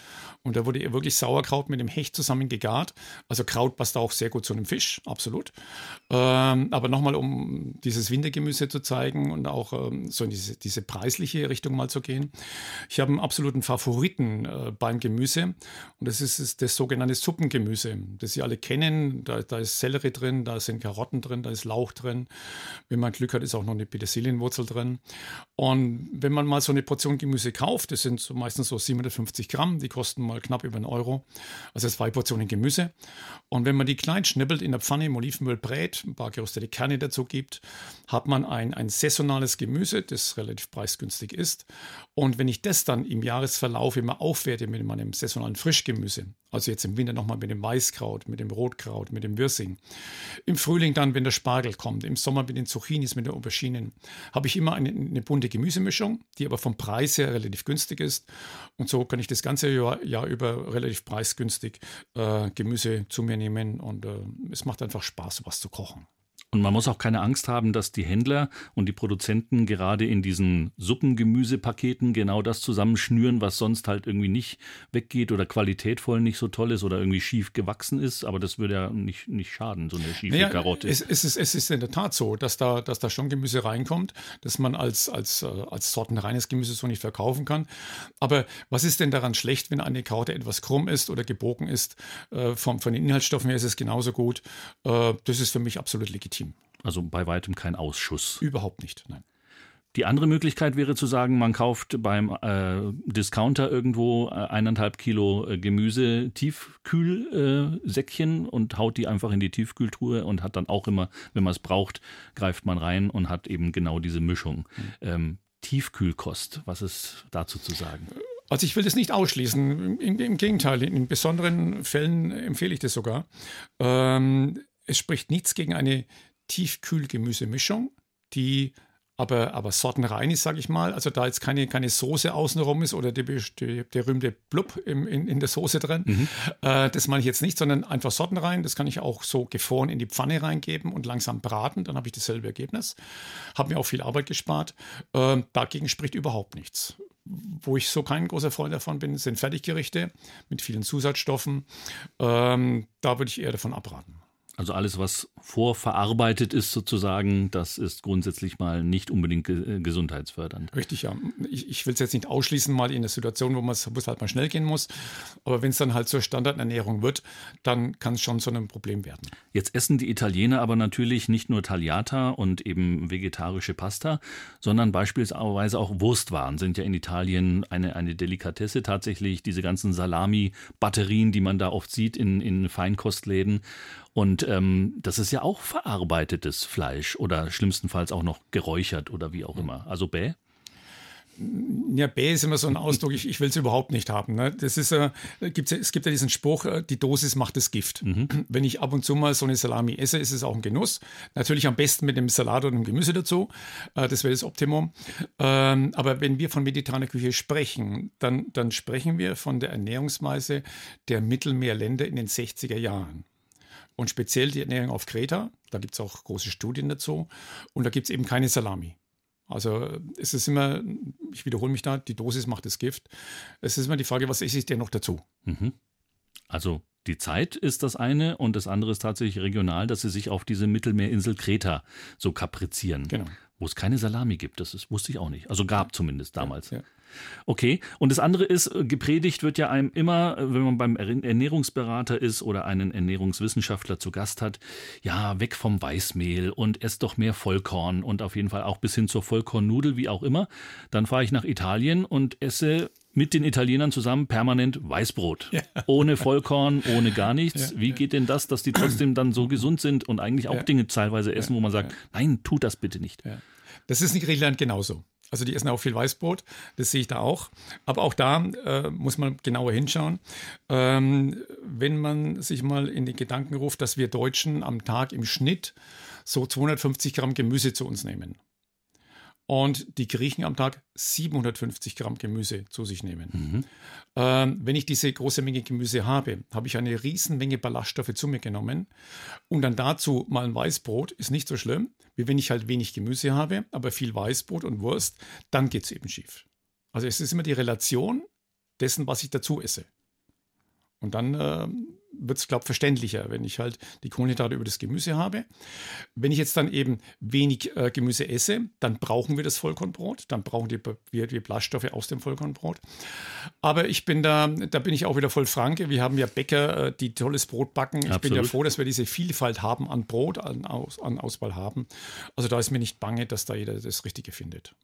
Und da wurde wirklich Sauerkraut mit dem Hecht zusammen gegart. Also Kraut passt auch sehr gut zu einem Fisch, absolut. Ähm, aber nochmal, um dieses Wintergemüse zu zeigen und auch ähm, so in diese, diese preisliche Richtung mal zu gehen. Ich habe einen absoluten Favoriten äh, beim Gemüse und das ist, ist das sogenannte Suppengemüse, das Sie alle kennen. Da, da, ist Sellerie drin, da sind Karotten drin, da ist Lauch drin. Wenn man Glück hat, ist auch noch eine Petersilienwurzel drin. Und wenn man mal so eine Portion Gemüse kauft, das sind so meistens so 750 Gramm, die kosten mal knapp über einen Euro. Also zwei Portionen Gemüse. Und wenn man die klein schnippelt, in der Pfanne im Olivenöl brät, ein paar geröstete Kerne dazu gibt, hat man ein, ein saisonales Gemüse, das relativ preisgünstig ist. Und wenn ich das dann im Jahresverlauf immer aufwerte mit meinem saisonalen Frischgemüse, also jetzt im Winter nochmal mit dem Weißkraut, mit dem Rotkraut, mit dem Würsing. Im Frühling dann, wenn der Spargel kommt, im Sommer mit den Zucchinis, mit den Auberginen, habe ich immer eine, eine, bunte Gemüsemischung, die aber vom Preis her relativ günstig ist. Und so kann ich das ganze Jahr, Jahr über relativ preisgünstig äh, Gemüse zu mir nehmen und äh, es macht einfach Spaß, sowas zu kochen. Und man muss auch keine Angst haben, dass die Händler und die Produzenten gerade in diesen Suppengemüsepaketen genau das zusammenschnüren, was sonst halt irgendwie nicht weggeht oder qualitätvoll nicht so toll ist oder irgendwie schief gewachsen ist. Aber das würde ja nicht, nicht schaden, so eine schiefe naja, Karotte. Es, es, ist, es ist in der Tat so, dass da, dass da schon Gemüse reinkommt, dass man als, als, äh, als sortenreines Gemüse so nicht verkaufen kann. Aber was ist denn daran schlecht, wenn eine Karotte etwas krumm ist oder gebogen ist? Äh, vom, von den Inhaltsstoffen her ist es genauso gut. Äh, das ist für mich absolut legitim legitim. Also bei weitem kein Ausschuss. Überhaupt nicht, nein. Die andere Möglichkeit wäre zu sagen, man kauft beim äh, Discounter irgendwo äh, eineinhalb Kilo äh, Gemüse Tiefkühlsäckchen und haut die einfach in die Tiefkühltruhe und hat dann auch immer, wenn man es braucht, greift man rein und hat eben genau diese Mischung. Ähm, Tiefkühlkost, was ist dazu zu sagen? Also ich will das nicht ausschließen. Im, im Gegenteil, in besonderen Fällen empfehle ich das sogar. Ähm, es spricht nichts gegen eine Tiefkühlgemüsemischung, die aber, aber sortenrein ist, sage ich mal. Also da jetzt keine, keine Soße außenrum ist oder die, die, der berühmte Blub im, in, in der Soße drin. Mhm. Äh, das meine ich jetzt nicht, sondern einfach sortenrein. Das kann ich auch so gefroren in die Pfanne reingeben und langsam braten. Dann habe ich dasselbe Ergebnis. Habe mir auch viel Arbeit gespart. Äh, dagegen spricht überhaupt nichts. Wo ich so kein großer Freund davon bin, sind Fertiggerichte mit vielen Zusatzstoffen. Ähm, da würde ich eher davon abraten. Also alles, was vorverarbeitet ist sozusagen, das ist grundsätzlich mal nicht unbedingt äh, gesundheitsfördernd. Richtig, ja. Ich, ich will es jetzt nicht ausschließen, mal in der Situation, wo es halt mal schnell gehen muss. Aber wenn es dann halt zur Standardernährung wird, dann kann es schon zu einem Problem werden. Jetzt essen die Italiener aber natürlich nicht nur Tagliata und eben vegetarische Pasta, sondern beispielsweise auch Wurstwaren sind ja in Italien eine, eine Delikatesse tatsächlich. Diese ganzen Salami-Batterien, die man da oft sieht in, in Feinkostläden. Und ähm, das ist ja auch verarbeitetes Fleisch oder schlimmstenfalls auch noch geräuchert oder wie auch immer. Also bäh? Ja, bäh ist immer so ein Ausdruck, ich, ich will es überhaupt nicht haben. Ne? Das ist, äh, gibt's, es gibt ja diesen Spruch, äh, die Dosis macht das Gift. Mhm. Wenn ich ab und zu mal so eine Salami esse, ist es auch ein Genuss. Natürlich am besten mit einem Salat oder einem Gemüse dazu. Äh, das wäre das Optimum. Ähm, aber wenn wir von mediterraner Küche sprechen, dann, dann sprechen wir von der Ernährungsweise der Mittelmeerländer in den 60er Jahren. Und speziell die Ernährung auf Kreta, da gibt es auch große Studien dazu. Und da gibt es eben keine Salami. Also es ist immer, ich wiederhole mich da, die Dosis macht das Gift. Es ist immer die Frage, was esse ich denn noch dazu? Mhm. Also die Zeit ist das eine und das andere ist tatsächlich regional, dass sie sich auf diese Mittelmeerinsel Kreta so kaprizieren. Genau. Wo es keine Salami gibt, das ist, wusste ich auch nicht. Also gab zumindest damals. Ja, ja. Okay. Und das andere ist, äh, gepredigt wird ja einem immer, äh, wenn man beim Ernährungsberater ist oder einen Ernährungswissenschaftler zu Gast hat, ja, weg vom Weißmehl und esst doch mehr Vollkorn und auf jeden Fall auch bis hin zur Vollkornnudel, wie auch immer. Dann fahre ich nach Italien und esse mit den Italienern zusammen permanent Weißbrot. Ja. Ohne Vollkorn, ohne gar nichts. Ja, Wie geht denn das, dass die trotzdem dann so gesund sind und eigentlich auch ja. Dinge teilweise essen, wo man sagt, nein, tut das bitte nicht. Das ist in Griechenland genauso. Also die essen auch viel Weißbrot, das sehe ich da auch. Aber auch da äh, muss man genauer hinschauen. Ähm, wenn man sich mal in die Gedanken ruft, dass wir Deutschen am Tag im Schnitt so 250 Gramm Gemüse zu uns nehmen und die Griechen am Tag 750 Gramm Gemüse zu sich nehmen. Mhm. Ähm, wenn ich diese große Menge Gemüse habe, habe ich eine Riesenmenge Ballaststoffe zu mir genommen und dann dazu mal ein Weißbrot, ist nicht so schlimm, wie wenn ich halt wenig Gemüse habe, aber viel Weißbrot und Wurst, dann geht es eben schief. Also es ist immer die Relation dessen, was ich dazu esse. Und dann äh, wird es, glaube ich, verständlicher, wenn ich halt die Kohlenhydrate über das Gemüse habe. Wenn ich jetzt dann eben wenig äh, Gemüse esse, dann brauchen wir das Vollkornbrot, dann brauchen die, wir die Ballaststoffe aus dem Vollkornbrot. Aber ich bin da, da bin ich auch wieder voll Franke. Wir haben ja Bäcker, äh, die tolles Brot backen. Ich Absolut. bin ja froh, dass wir diese Vielfalt haben an Brot, an, an Auswahl haben. Also da ist mir nicht bange, dass da jeder das Richtige findet.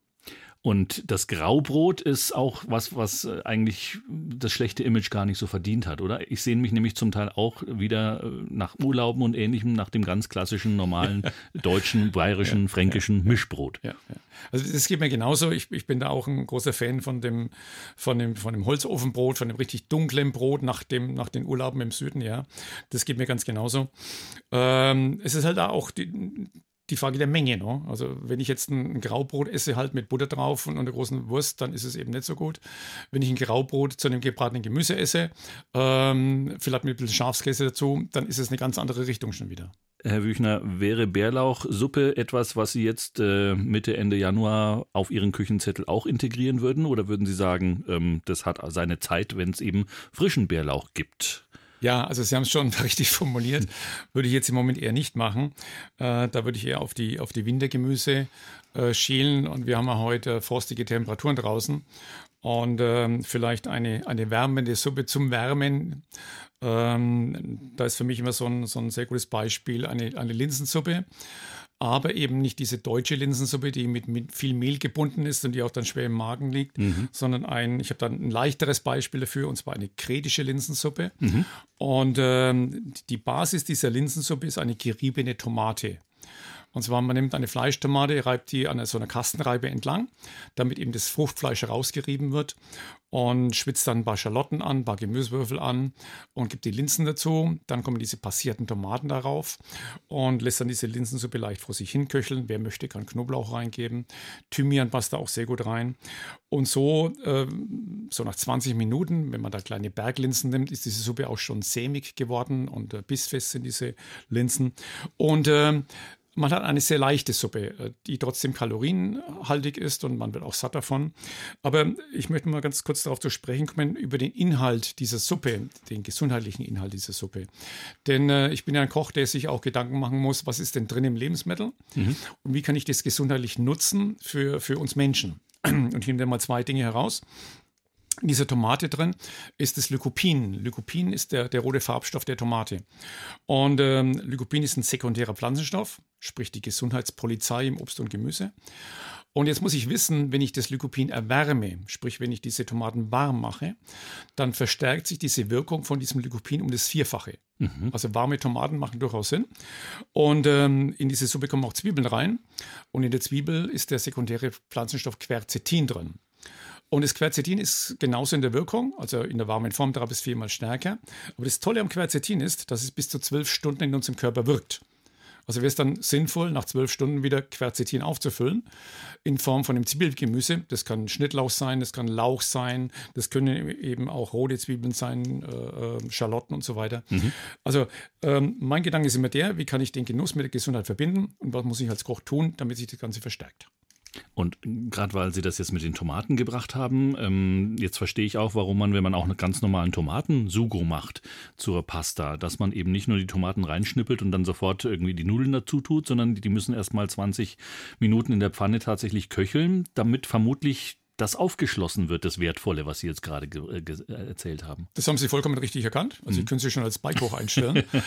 Und das Graubrot ist auch was, was äh, eigentlich das schlechte Image gar nicht so verdient hat, oder? Ich sehe mich nämlich zum Teil auch wieder äh, nach Urlauben und ähnlichem, nach dem ganz klassischen, normalen *laughs* deutschen, bayerischen, ja, fränkischen ja, Mischbrot. Ja, also das geht mir genauso. Ich, ich, bin da auch ein großer Fan von dem, von dem, von dem Holzofenbrot, von dem richtig dunklen Brot nach, dem, nach den Urlauben im Süden, ja. Das geht mir ganz genauso. Ähm, es ist halt auch die, die Frage der Menge. Ne? Also wenn ich jetzt ein, Graubrot esse, halt mit Butter drauf und einer großen Wurst, dann ist es eben nicht so gut. Wenn ich ein Graubrot zu einem gebratenen Gemüse esse, ähm, vielleicht mit ein bisschen Schafskäse dazu, dann ist es eine ganz andere Richtung schon wieder. Herr Wüchner, wäre Bärlauchsuppe etwas, was Sie jetzt äh, Mitte, Ende Januar auf Ihren Küchenzettel auch integrieren würden? Oder würden Sie sagen, ähm, das hat seine Zeit, wenn es eben frischen Bärlauch gibt? Ja, also Sie haben es schon *laughs* richtig formuliert. Würde ich jetzt im Moment eher nicht machen. Äh, da würde ich eher auf die, auf die Wintergemüse äh, schielen. Und wir haben ja heute frostige Temperaturen draußen. Und ähm, vielleicht eine, eine wärmende Suppe zum Wärmen. Ähm, da ist für mich immer so ein, so ein sehr gutes Beispiel eine, eine Linsensuppe aber eben nicht diese deutsche Linsensuppe, die mit, mit viel Mehl gebunden ist und die auch dann schwer im Magen liegt, mhm. sondern ein, ich habe dann ein leichteres Beispiel dafür, und zwar eine kretische Linsensuppe. Mhm. Und ähm, die Basis dieser Linsensuppe ist eine geriebene Tomate. Und zwar, man nimmt eine Fleischtomate, reibt die an so einer Kastenreibe entlang, damit eben das Fruchtfleisch herausgerieben wird und schwitzt dann ein paar Schalotten an, ein paar Gemüsewürfel an und gibt die Linsen dazu. Dann kommen diese passierten Tomaten darauf und lässt dann diese Linsensuppe leicht vor sich hin köcheln. Wer möchte, kann Knoblauch reingeben. Thymian passt da auch sehr gut rein. Und so, äh, so nach 20 Minuten, wenn man da kleine Berglinsen nimmt, ist diese Suppe auch schon sämig geworden und äh, bissfest sind diese Linsen. Und äh, man hat eine sehr leichte Suppe, äh, die trotzdem kalorienhaltig ist und man wird auch satt davon. Aber ich möchte mal ganz kurz darauf zu sprechen kommen, über den Inhalt dieser Suppe, den gesundheitlichen Inhalt dieser Suppe. Denn äh, ich bin ja ein Koch, der sich auch Gedanken machen muss, was ist denn drin im Lebensmittel mhm. und wie kann ich das gesundheitlich nutzen für, für uns Menschen. Und ich nehme da mal zwei Dinge heraus in dieser Tomate drin ist das Lycopin. Lycopin ist der, der rote Farbstoff der Tomate. Und ähm, Lycopin ist ein sekundärer Pflanzenstoff, sprich die Gesundheitspolizei im Obst und Gemüse. Und jetzt muss ich wissen, wenn ich das Lycopin erwärme, sprich wenn ich diese Tomaten warm mache, dann verstärkt sich diese Wirkung von diesem Lycopin um das Vierfache. Mhm. Also warme Tomaten machen durchaus Sinn. Und ähm, in diese Suppe kommen auch Zwiebeln rein. Und in der Zwiebel ist der sekundäre Pflanzenstoff Quercetin drin. Und das Quercetin ist genauso in der Wirkung, also in der warmen Form drei bis viermal stärker. Aber das Tolle am Quercetin ist, dass es bis zu zwölf Stunden in unserem Körper wirkt. Also wäre es dann sinnvoll, nach zwölf Stunden wieder Quercetin aufzufüllen in Form von einem Zwiebelgemüse. Das kann Schnittlauch sein, das kann Lauch sein, das können eben auch rote Zwiebeln sein, äh, äh, Schalotten und so weiter. Mhm. Also ähm, mein Gedanke ist immer der, wie kann ich den Genuss mit der Gesundheit verbinden und was muss ich als Koch tun, damit sich das Ganze verstärkt. Und gerade weil Sie das jetzt mit den Tomaten gebracht haben, ähm, jetzt verstehe ich auch, warum man, wenn man auch einen ganz normalen Tomatensugo macht zur Pasta, dass man eben nicht nur die Tomaten reinschnippelt und dann sofort irgendwie die Nudeln dazu tut, sondern die, müssen erst mal 20 Minuten in der Pfanne tatsächlich köcheln, damit vermutlich das aufgeschlossen wird, das Wertvolle, was Sie jetzt gerade äh, äh, erzählt haben. Das haben Sie vollkommen richtig erkannt. Also, mhm. Sie können sich schon als Beikoch einstellen. *laughs* ähm,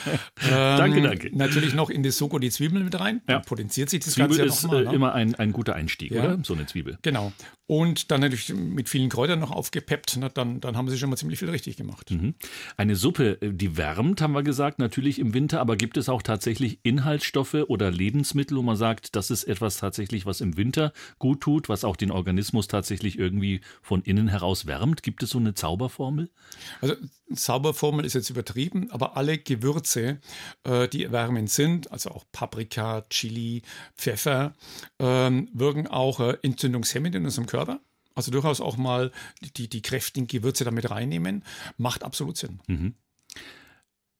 danke, danke. Natürlich noch in das Soko die Zwiebeln mit rein. Ja. potenziert sich das Zwiebel Ganze ja nochmal. ist äh, ne? immer ein, ein guter Einstieg, ja. oder? So eine Zwiebel. Genau. Und dann natürlich mit vielen Kräutern noch aufgepeppt. Na, dann, dann haben Sie schon mal ziemlich viel richtig gemacht. Mhm. Eine Suppe, die wärmt, haben wir gesagt, natürlich im Winter. Aber gibt es auch tatsächlich Inhaltsstoffe oder Lebensmittel, wo man sagt, das ist etwas tatsächlich, was im Winter gut tut, was auch den Organismus tatsächlich irgendwie von innen heraus wärmt? Gibt es so eine Zauberformel? Also Zauberformel ist jetzt übertrieben, aber alle Gewürze, äh, die wärmend sind, also auch Paprika, Chili, Pfeffer, ähm, wirken auch äh, entzündungshemmend in unserem Körper. Also durchaus auch mal die, die kräftigen Gewürze damit reinnehmen, macht absolut Sinn. Mhm.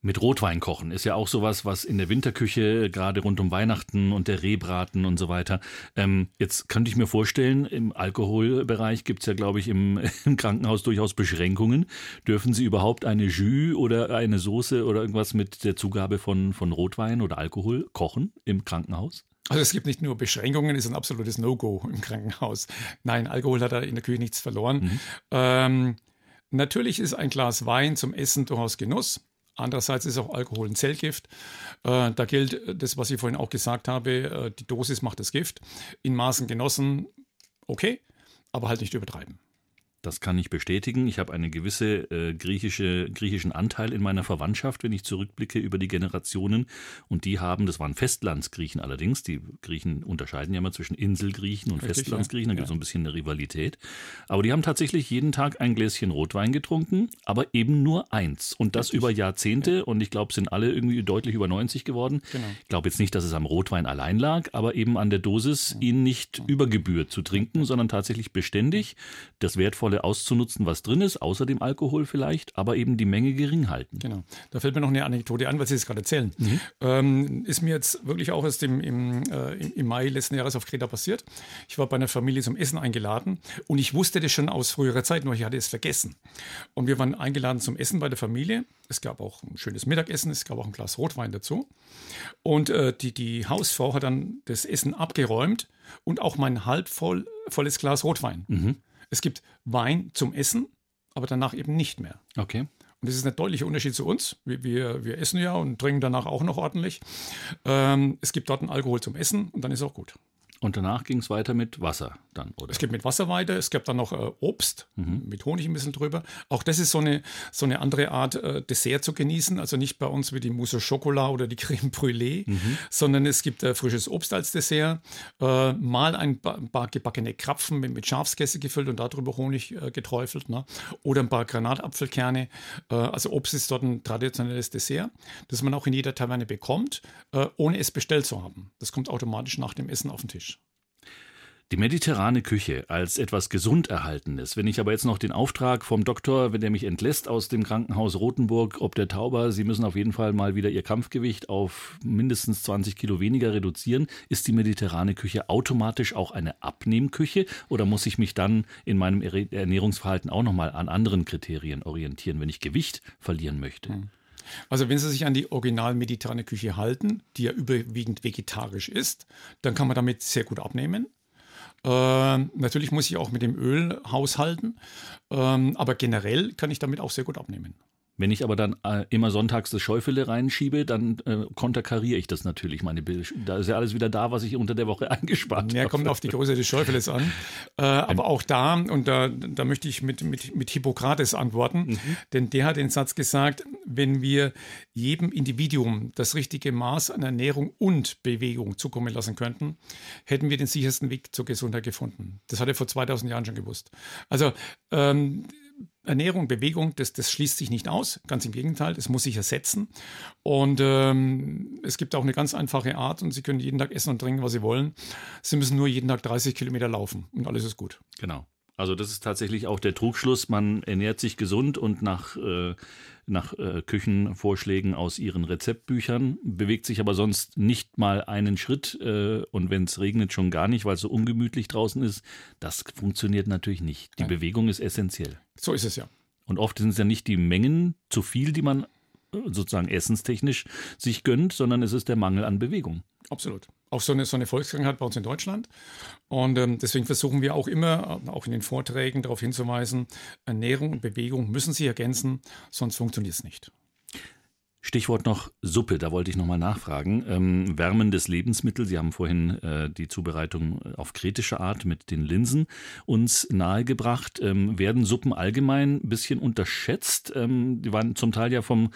Mit Rotwein kochen ist ja auch sowas, was in der Winterküche, gerade rund um Weihnachten und der Rehbraten und so weiter. Ähm, jetzt könnte ich mir vorstellen, im Alkoholbereich gibt es ja, glaube ich, im, *laughs* im, Krankenhaus durchaus Beschränkungen. Dürfen Sie überhaupt eine Jus oder eine Soße oder irgendwas mit der Zugabe von, von Rotwein oder Alkohol kochen im Krankenhaus? Also es gibt nicht nur Beschränkungen, es ist ein absolutes No-Go im Krankenhaus. Nein, Alkohol hat da in der Küche nichts verloren. Mhm. Ähm, natürlich ist ein Glas Wein zum Essen durchaus Genuss. Andererseits ist auch Alkohol ein Zellgift. Äh, da gilt das, was ich vorhin auch gesagt habe, äh, die Dosis macht das Gift. In Maßen genossen, okay, aber halt nicht übertreiben. Das kann ich bestätigen. Ich habe einen gewisse äh, griechische, griechischen Anteil in meiner Verwandtschaft, wenn ich zurückblicke über die Generationen. Und die haben, das waren Festlandsgriechen allerdings. Die Griechen unterscheiden ja immer zwischen Inselgriechen und Richtig, Festlandsgriechen. Da gibt es ja. so ein bisschen eine Rivalität. Aber die haben tatsächlich jeden Tag ein Gläschen Rotwein getrunken, aber eben nur eins. Und das Richtig. über Jahrzehnte. Ja. Und ich glaube, sind alle irgendwie deutlich über 90 geworden. Genau. Ich glaube jetzt nicht, dass es am Rotwein allein lag, aber eben an der Dosis, ihn nicht über Gebühr zu trinken, sondern tatsächlich beständig das wertvolle Wertvolle auszunutzen, was drin ist, außer dem Alkohol vielleicht, aber eben die Menge gering halten. Genau. Da fällt mir noch eine Anekdote an, was Sie jetzt gerade erzählen. Mhm. Ähm, ist mir jetzt wirklich auch erst im, im, äh, im Mai letzten Jahres auf Kreta passiert. Ich war bei einer Familie zum Essen eingeladen und ich wusste das schon aus früherer Zeit, nur ich hatte es vergessen. Und wir waren eingeladen zum Essen bei der Familie. Es gab auch ein schönes Mittagessen, es gab auch ein Glas Rotwein dazu. Und äh, die, die Hausfrau hat dann das Essen abgeräumt und auch mein halb voll, volles Glas Rotwein. Mhm. Es gibt Wein zum Essen, aber danach eben nicht mehr. Okay. Und das ist ein deutlicher Unterschied zu uns. Wir, wir, wir essen ja und trinken danach auch noch ordentlich. Ähm, es gibt dort einen Alkohol zum Essen und dann ist auch gut. Und danach ging es weiter mit Wasser dann, oder? Es geht mit Wasser weiter. Es gab dann noch äh, Obst mhm. mit Honig ein bisschen drüber. Auch das ist so eine, so eine andere Art, äh, Dessert zu genießen. Also nicht bei uns wie die Mousse au Chocolat oder die Creme Brûlée, mhm. sondern es gibt äh, frisches Obst als Dessert. Äh, mal ein paar gebackene Krapfen mit, mit Schafskäse gefüllt und darüber Honig äh, geträufelt. Ne? Oder ein paar Granatapfelkerne. Äh, also Obst ist dort ein traditionelles Dessert, das man auch in jeder Taverne bekommt, ohne es bestellt zu haben. Das kommt automatisch nach dem Essen auf den Tisch. Die mediterrane Küche als etwas Gesunderhaltendes. Wenn ich aber jetzt noch den Auftrag vom Doktor, wenn der mich entlässt aus dem Krankenhaus Rothenburg, ob der Tauber, Sie müssen auf jeden Fall mal wieder Ihr Kampfgewicht auf mindestens 20 Kilo weniger reduzieren, ist die mediterrane Küche automatisch auch eine Abnehmküche oder muss ich mich dann in meinem Ernährungsverhalten auch nochmal an anderen Kriterien orientieren, wenn ich Gewicht verlieren möchte? Hm. Also wenn Sie sich an die original mediterrane Küche halten, die ja überwiegend vegetarisch ist, dann kann man damit sehr gut abnehmen. Äh, natürlich muss ich auch mit dem Öl haushalten, ähm, aber generell kann ich damit auch sehr gut abnehmen. Wenn ich aber dann äh, immer sonntags das Schäufele reinschiebe, dann äh, konterkariere ich das natürlich, meine Bilder. Da ist ja alles wieder da, was ich unter der Woche *laughs* eingespart habe. Ja, kommt auf die Größe des Schäufeles an. *laughs* Äh, aber auch da, und da, da möchte ich mit, mit, mit Hippokrates antworten, mhm. denn der hat den Satz gesagt, wenn wir jedem Individuum das richtige Maß an Ernährung und Bewegung zukommen lassen könnten, hätten wir den sichersten Weg zur Gesundheit gefunden. Das hat er vor 2000 Jahren schon gewusst. Also, ähm, Ernährung, Bewegung, das, das schließt sich nicht aus. Ganz im Gegenteil, das muss sich ersetzen. Und ähm, es gibt auch eine ganz einfache Art und Sie können jeden Tag essen und trinken, was Sie wollen. Sie müssen nur jeden Tag 30 Kilometer laufen und alles ist gut. Genau. Also das ist tatsächlich auch der Trugschluss. Man ernährt sich gesund und nach, äh, nach äh, Küchenvorschlägen aus ihren Rezeptbüchern, bewegt sich aber sonst nicht mal einen Schritt äh, und wenn es regnet schon gar nicht, weil es so ungemütlich draußen ist. Das funktioniert natürlich nicht. Die Nein. Bewegung ist essentiell. So ist es ja. Und oft sind es ja nicht die Mengen zu viel, die man äh, sozusagen essenstechnisch sich gönnt, sondern es ist der Mangel an Bewegung. Absolut. Auch so eine, so eine Volkskrankheit bei uns in Deutschland. Und ähm, deswegen versuchen wir auch immer, äh, auch in den Vorträgen darauf hinzuweisen, Ernährung und Bewegung müssen sich ergänzen, sonst funktioniert es nicht. Stichwort noch Suppe, da wollte ich nochmal nachfragen. Ähm, wärmendes Lebensmittel, Sie haben vorhin äh, die Zubereitung auf kretische Art mit den Linsen uns nahegebracht. Ähm, werden Suppen allgemein ein bisschen unterschätzt? Ähm, die waren zum Teil ja vom,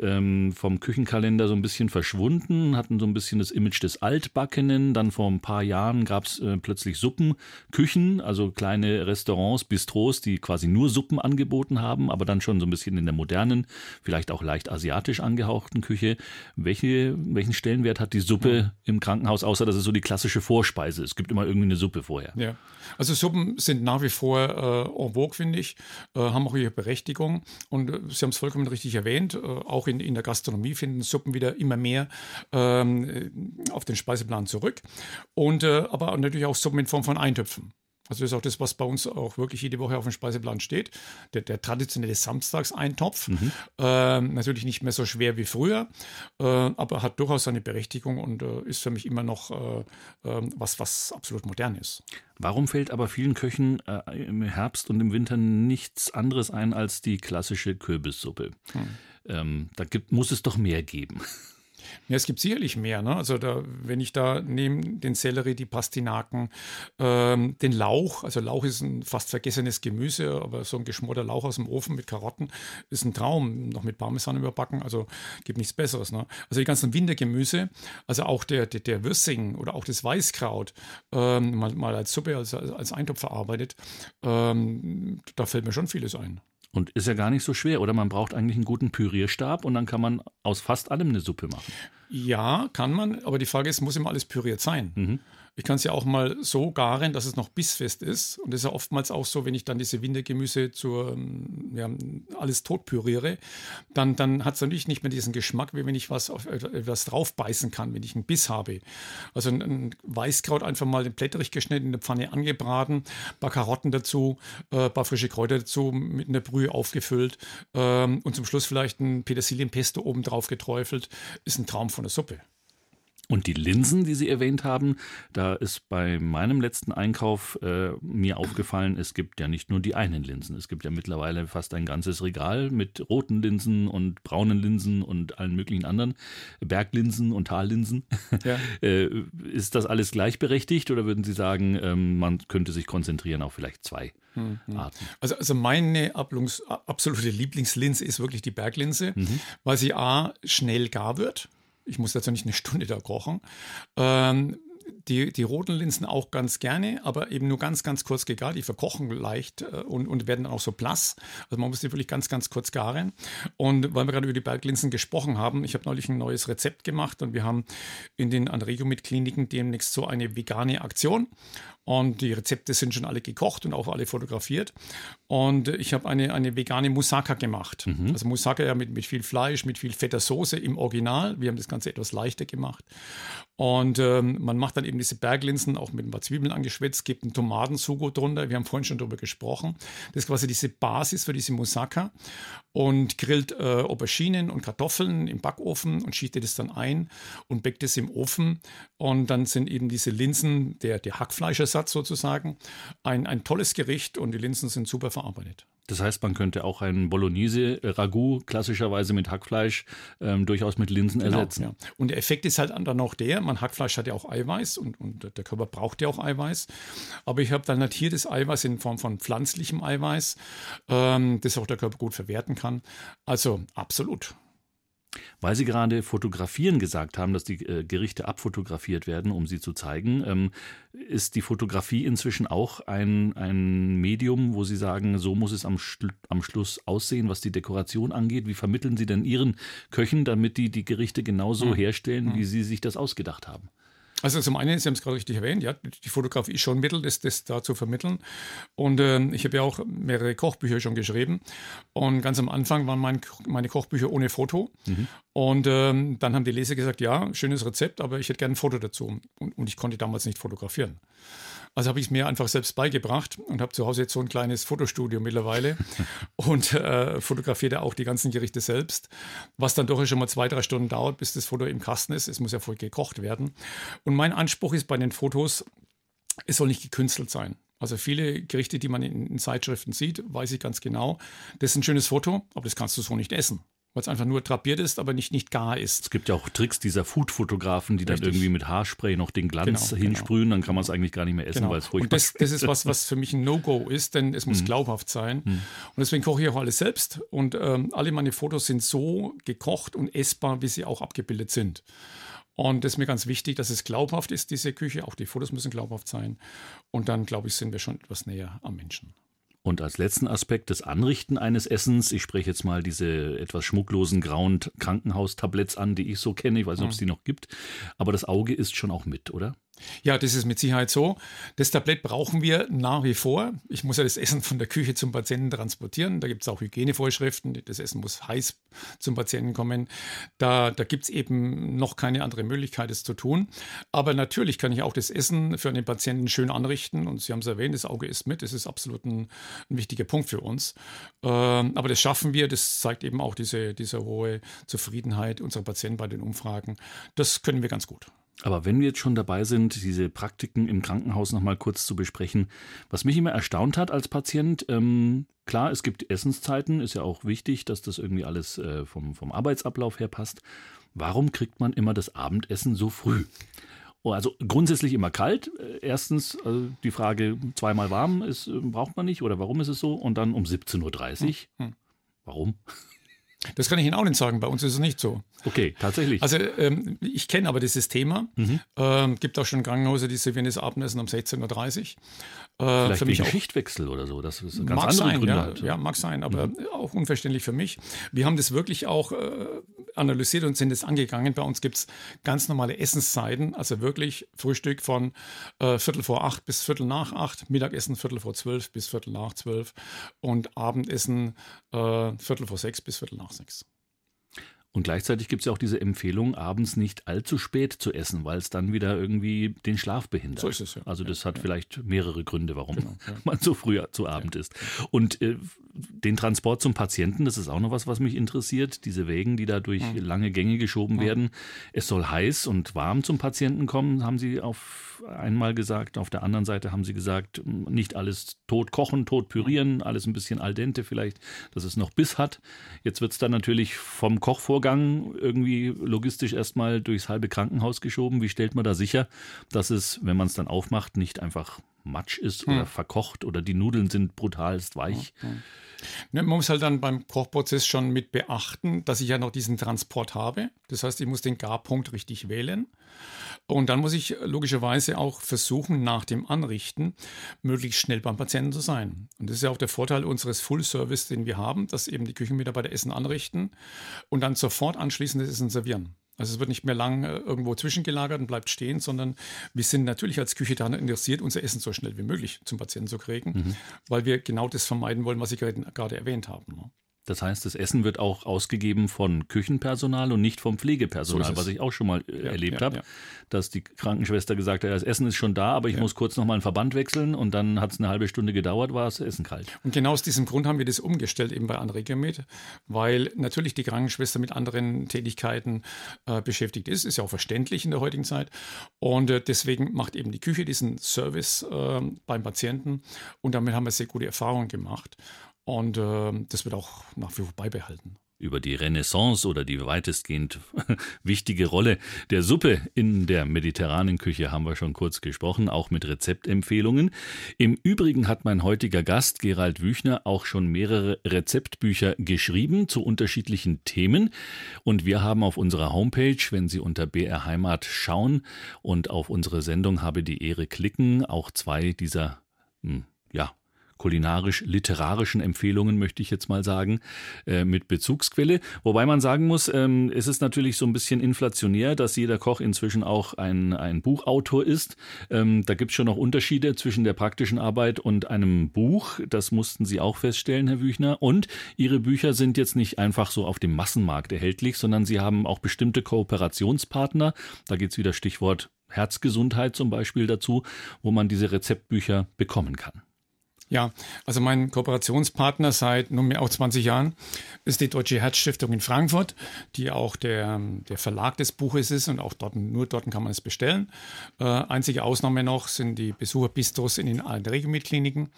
ähm, vom Küchenkalender so ein bisschen verschwunden, hatten so ein bisschen das Image des Altbackenen. Dann vor ein paar Jahren gab es äh, plötzlich Suppenküchen, also kleine Restaurants, Bistros, die quasi nur Suppen angeboten haben, aber dann schon so ein bisschen in der modernen, vielleicht auch leicht asiatischen asiatisch angehauchten Küche. Welche, welchen Stellenwert hat die Suppe im Krankenhaus, außer dass es so die klassische Vorspeise ist? Es gibt immer irgendwie eine Suppe vorher. Ja, also Suppen sind nach wie vor äh, en vogue, finde ich, äh, haben auch ihre Berechtigung. Und äh, Sie haben es vollkommen richtig erwähnt, äh, auch in, in der Gastronomie finden Suppen wieder immer mehr ähm, auf den Speiseplan zurück. Und äh, aber natürlich auch Suppen in Form von Eintöpfen. Also das ist auch das, was bei uns auch wirklich jede Woche auf dem Speiseplan steht. Der, der traditionelle Samstagseintopf. Mhm. Äh, natürlich nicht mehr so schwer wie früher, äh, aber hat durchaus seine Berechtigung und äh, ist für mich immer noch äh, ähm, was, was absolut modern ist. Warum fällt aber vielen Köchen äh, im Herbst und im Winter nichts anderes ein als die klassische Kürbissuppe? Mhm. Ähm, da gibt, muss es doch mehr geben. Ja, es gibt sicherlich mehr. Ne? Also da, wenn ich da nehme den Sellerie, die Pastinaken, ähm, den Lauch, also Lauch ist ein fast vergessenes Gemüse, aber so ein geschmorter Lauch aus dem Ofen mit Karotten ist ein Traum, noch mit Parmesan überbacken, also gibt nichts Besseres. Ne? Also die ganzen Wintergemüse, also auch der, der, der Würsing oder auch das Weißkraut, ähm, mal, mal als Suppe, als, als Eintopf verarbeitet, ähm, da fällt mir schon vieles ein. Und ist ja gar nicht so schwer, oder? Man braucht eigentlich einen guten Pürierstab und dann kann man aus fast allem eine Suppe machen. Ja, kann man, aber die Frage ist, muss immer alles püriert sein? Mhm. Ich kann es ja auch mal so garen, dass es noch bissfest ist. Und das ist ja oftmals auch so, wenn ich dann diese Wintergemüse zur, ähm, ja, alles tot püriere, dann, dann hat es natürlich nicht mehr diesen Geschmack, wie wenn ich was auf etwas draufbeißen kann, wenn ich einen Biss habe. Also ein, ein Weißkraut einfach mal blätterig geschnitten, in der Pfanne angebraten, ein paar Karotten dazu, äh, ein paar frische Kräuter dazu, mit einer Brühe aufgefüllt ähm, und zum Schluss vielleicht ein Petersilienpesto oben drauf geträufelt, ist ein Traum von der Suppe. Und die Linsen, die Sie erwähnt haben, da ist bei meinem letzten Einkauf äh, mir aufgefallen, es gibt ja nicht nur die einen Linsen. Es gibt ja mittlerweile fast ein ganzes Regal mit roten Linsen und braunen Linsen und allen möglichen anderen Berglinsen und Tallinsen. Ja. *laughs* äh, ist das alles gleichberechtigt oder würden Sie sagen, ähm, man könnte sich konzentrieren auf vielleicht zwei? Mhm. Arten. Also, also meine absolute Lieblingslinse ist wirklich die Berglinse, mhm. weil sie A schnell gar wird ich muss dazu nicht eine Stunde da kochen. Ähm, die, die roten Linsen auch ganz gerne, aber eben nur ganz, ganz kurz gegart. Die verkochen leicht äh, und, und werden dann auch so blass. Also man muss die wirklich ganz, ganz kurz garen. Und weil wir gerade über die Berglinsen gesprochen haben, ich habe neulich ein neues Rezept gemacht und wir haben in den Anregio-Mit-Kliniken demnächst so eine vegane Aktion. Und die Rezepte sind schon alle gekocht und auch alle fotografiert. Und ich habe eine, eine vegane Moussaka gemacht. Mhm. Also Moussaka ja mit, mit viel Fleisch, mit viel fetter Soße im Original. Wir haben das Ganze etwas leichter gemacht. Und ähm, man macht dann eben diese Berglinsen auch mit ein paar Zwiebeln angeschwitzt, gibt einen Tomatensugo drunter. Wir haben vorhin schon darüber gesprochen. Das ist quasi diese Basis für diese Moussaka. Und grillt äh, Auberginen und Kartoffeln im Backofen und schießt das dann ein und backt es im Ofen. Und dann sind eben diese Linsen, der, der Hackfleischersatz sozusagen, ein, ein tolles Gericht und die Linsen sind super verarbeitet. Das heißt, man könnte auch einen Bolognese-Ragout klassischerweise mit Hackfleisch ähm, durchaus mit Linsen genau, ersetzen. Ja. Und der Effekt ist halt dann noch der, man Hackfleisch hat ja auch Eiweiß und, und der Körper braucht ja auch Eiweiß. Aber ich habe dann halt hier das Eiweiß in Form von pflanzlichem Eiweiß, ähm, das auch der Körper gut verwerten kann. Also absolut. Weil Sie gerade fotografieren gesagt haben, dass die äh, Gerichte abfotografiert werden, um sie zu zeigen, ähm, ist die Fotografie inzwischen auch ein, ein Medium, wo Sie sagen, so muss es am, Schlu am Schluss aussehen, was die Dekoration angeht? Wie vermitteln Sie denn Ihren Köchen, damit die die Gerichte genauso hm. herstellen, hm. wie Sie sich das ausgedacht haben? Also zum einen, Sie haben es gerade richtig erwähnt, ja, die Fotografie ist schon ein Mittel, das, das da zu vermitteln. Und äh, ich habe ja auch mehrere Kochbücher schon geschrieben. Und ganz am Anfang waren mein, meine Kochbücher ohne Foto. Mhm. Und ähm, dann haben die Leser gesagt, ja, schönes Rezept, aber ich hätte gerne ein Foto dazu. Und, und ich konnte damals nicht fotografieren. Also habe ich es mir einfach selbst beigebracht und habe zu Hause jetzt so ein kleines Fotostudio mittlerweile *laughs* und äh, fotografiere auch die ganzen Gerichte selbst, was dann doch schon mal zwei, drei Stunden dauert, bis das Foto im Kasten ist. Es muss ja voll gekocht werden. Und mein Anspruch ist bei den Fotos, es soll nicht gekünstelt sein. Also viele Gerichte, die man in, in Zeitschriften sieht, weiß ich ganz genau, das ist ein schönes Foto, aber das kannst du so nicht essen weil es einfach nur drapiert ist, aber nicht, nicht gar ist. Es gibt ja auch Tricks dieser Food-Fotografen, die Richtig. dann irgendwie mit Haarspray noch den Glanz genau, hinsprühen, genau. dann kann man es eigentlich gar nicht mehr essen, genau. weil es furchtbar Und das, *laughs* das ist was, was für mich ein No-Go ist, denn es muss mhm. glaubhaft sein. Mhm. Und deswegen koche ich auch alles selbst und ähm, alle meine Fotos sind so gekocht und essbar, wie sie auch abgebildet sind. Und das ist mir ganz wichtig, dass es glaubhaft ist, diese Küche. Auch die Fotos müssen glaubhaft sein. Und dann, glaube ich, sind wir schon etwas näher am Menschen. Und als letzten Aspekt das Anrichten eines Essens, ich spreche jetzt mal diese etwas schmucklosen grauen Krankenhaustabletts an, die ich so kenne, ich weiß nicht, ob es die noch gibt, aber das Auge ist schon auch mit, oder? Ja, das ist mit Sicherheit so. Das Tablett brauchen wir nach wie vor. Ich muss ja das Essen von der Küche zum Patienten transportieren. Da gibt es auch Hygienevorschriften. Das Essen muss heiß zum Patienten kommen. Da, da gibt es eben noch keine andere Möglichkeit, es zu tun. Aber natürlich kann ich auch das Essen für einen Patienten schön anrichten. Und Sie haben es erwähnt, das Auge ist mit. Das ist absolut ein, ein wichtiger Punkt für uns. Ähm, aber das schaffen wir. Das zeigt eben auch diese, diese hohe Zufriedenheit unserer Patienten bei den Umfragen. Das können wir ganz gut. Aber wenn wir jetzt schon dabei sind, diese Praktiken im Krankenhaus nochmal kurz zu besprechen, was mich immer erstaunt hat als Patient, ähm, klar, es gibt Essenszeiten, ist ja auch wichtig, dass das irgendwie alles äh, vom, vom Arbeitsablauf her passt. Warum kriegt man immer das Abendessen so früh? Oh, also grundsätzlich immer kalt. Äh, erstens also die Frage, zweimal warm ist, äh, braucht man nicht oder warum ist es so? Und dann um 17.30 Uhr. Hm, hm. Warum? Das kann ich Ihnen auch nicht sagen. Bei uns ist es nicht so. Okay, tatsächlich. Also ähm, ich kenne aber dieses Thema. Mhm. Ähm, gibt auch schon Krankenhäuser, die servieren das Abendessen um 16.30 Uhr. Äh, Vielleicht für mich Schichtwechsel oder so. Das ist ganz mag andere sein, Gründe ja, hat. ja, mag sein, aber mhm. auch unverständlich für mich. Wir haben das wirklich auch äh, analysiert und sind es angegangen. Bei uns gibt es ganz normale Essenszeiten, also wirklich Frühstück von äh, Viertel vor acht bis Viertel nach acht, Mittagessen Viertel vor zwölf bis Viertel nach zwölf und Abendessen äh, Viertel vor sechs bis Viertel nach sechs. Und gleichzeitig gibt es ja auch diese Empfehlung, abends nicht allzu spät zu essen, weil es dann wieder irgendwie den Schlaf behindert. So ist es, ja. Also das ja, hat ja. vielleicht mehrere Gründe, warum genau, ja. *laughs* man so früh zu Abend ist. Und äh, den Transport zum Patienten, das ist auch noch was, was mich interessiert. Diese Wägen, die da durch mhm. lange Gänge geschoben mhm. werden. Es soll heiß und warm zum Patienten kommen, haben Sie auf einmal gesagt. Auf der anderen Seite haben Sie gesagt, nicht alles tot kochen, tot pürieren, alles ein bisschen al dente vielleicht, dass es noch Biss hat. Jetzt wird es dann natürlich vom Kochvorgang Vorgang irgendwie logistisch erstmal durchs halbe Krankenhaus geschoben. Wie stellt man da sicher, dass es, wenn man es dann aufmacht, nicht einfach Matsch ist oder hm. verkocht oder die Nudeln sind brutalst weich? Hm. hm. Ne, man muss halt dann beim Kochprozess schon mit beachten, dass ich ja noch diesen Transport habe. Das heißt, ich muss den Garpunkt richtig wählen. Und dann muss ich logischerweise auch versuchen, nach dem Anrichten möglichst schnell beim Patienten zu sein. Und das ist ja auch der Vorteil unseres Full-Service, den wir haben, dass eben die Küchenmitarbeiter Essen anrichten und dann sofort anschließend das Essen servieren. Also es wird nicht mehr lang äh, irgendwo zwischengelagert und bleibt stehen, sondern wir sind natürlich als Küche daran interessiert, unser Essen so schnell wie möglich zum Patienten zu kriegen, mhm. weil wir genau das vermeiden wollen, was Sie gerade erwähnt haben. Das heißt, das Essen wird auch ausgegeben von Küchenpersonal und nicht vom Pflegepersonal, so was ich auch schon mal äh, ja, erlebt ja, habe, ja. dass die Krankenschwester gesagt hat, das Essen ist schon da, aber ich muss kurz noch mal einen Verband wechseln und dann hat es eine halbe Stunde gedauert, war das Essen kalt. Und genau aus diesem Grund haben wir das umgestellt eben bei Anregamed, weil natürlich die Krankenschwester mit anderen Tätigkeiten äh, beschäftigt ist, ist ja auch verständlich in der heutigen Zeit und äh, deswegen macht eben die Küche diesen Service äh, beim Patienten und damit haben wir sehr gute Erfahrungen gemacht. Und äh, das wird auch nach wie vor beibehalten über die Renaissance oder die weitestgehend *laughs* wichtige Rolle der Suppe in der mediterranen Küche haben wir schon kurz gesprochen, auch mit Rezeptempfehlungen. Im Übrigen hat mein heutiger Gast Gerald Wüchner auch schon mehrere Rezeptbücher geschrieben zu unterschiedlichen Themen und wir haben auf unserer Homepage, wenn Sie unter BR Heimat schauen und auf unsere Sendung habe die Ehre klicken, auch zwei dieser hm, ja, kulinarisch-literarischen Empfehlungen, möchte ich jetzt mal sagen, äh, mit Bezugsquelle. Wobei man sagen muss, ähm, es ist natürlich so ein bisschen inflationär, dass jeder Koch inzwischen auch ein, ein Buchautor ist. Ähm, da gibt es schon noch Unterschiede zwischen der praktischen Arbeit und einem Buch. Das mussten Sie auch feststellen, Herr Wüchner. Und Ihre Bücher sind jetzt nicht einfach so auf dem Massenmarkt erhältlich, sondern Sie haben auch bestimmte Kooperationspartner. Da geht es wieder Stichwort Herzgesundheit zum Beispiel dazu, wo man diese Rezeptbücher bekommen kann. Ja, also mein Kooperationspartner seit nunmehr auch 20 Jahren ist die Deutsche Herzstiftung in Frankfurt, die auch der, der Verlag des Buches ist und auch dort, nur dort kann man es bestellen. Äh, einzige Ausnahme noch sind die Besucherbistros in den Regelmitkliniken.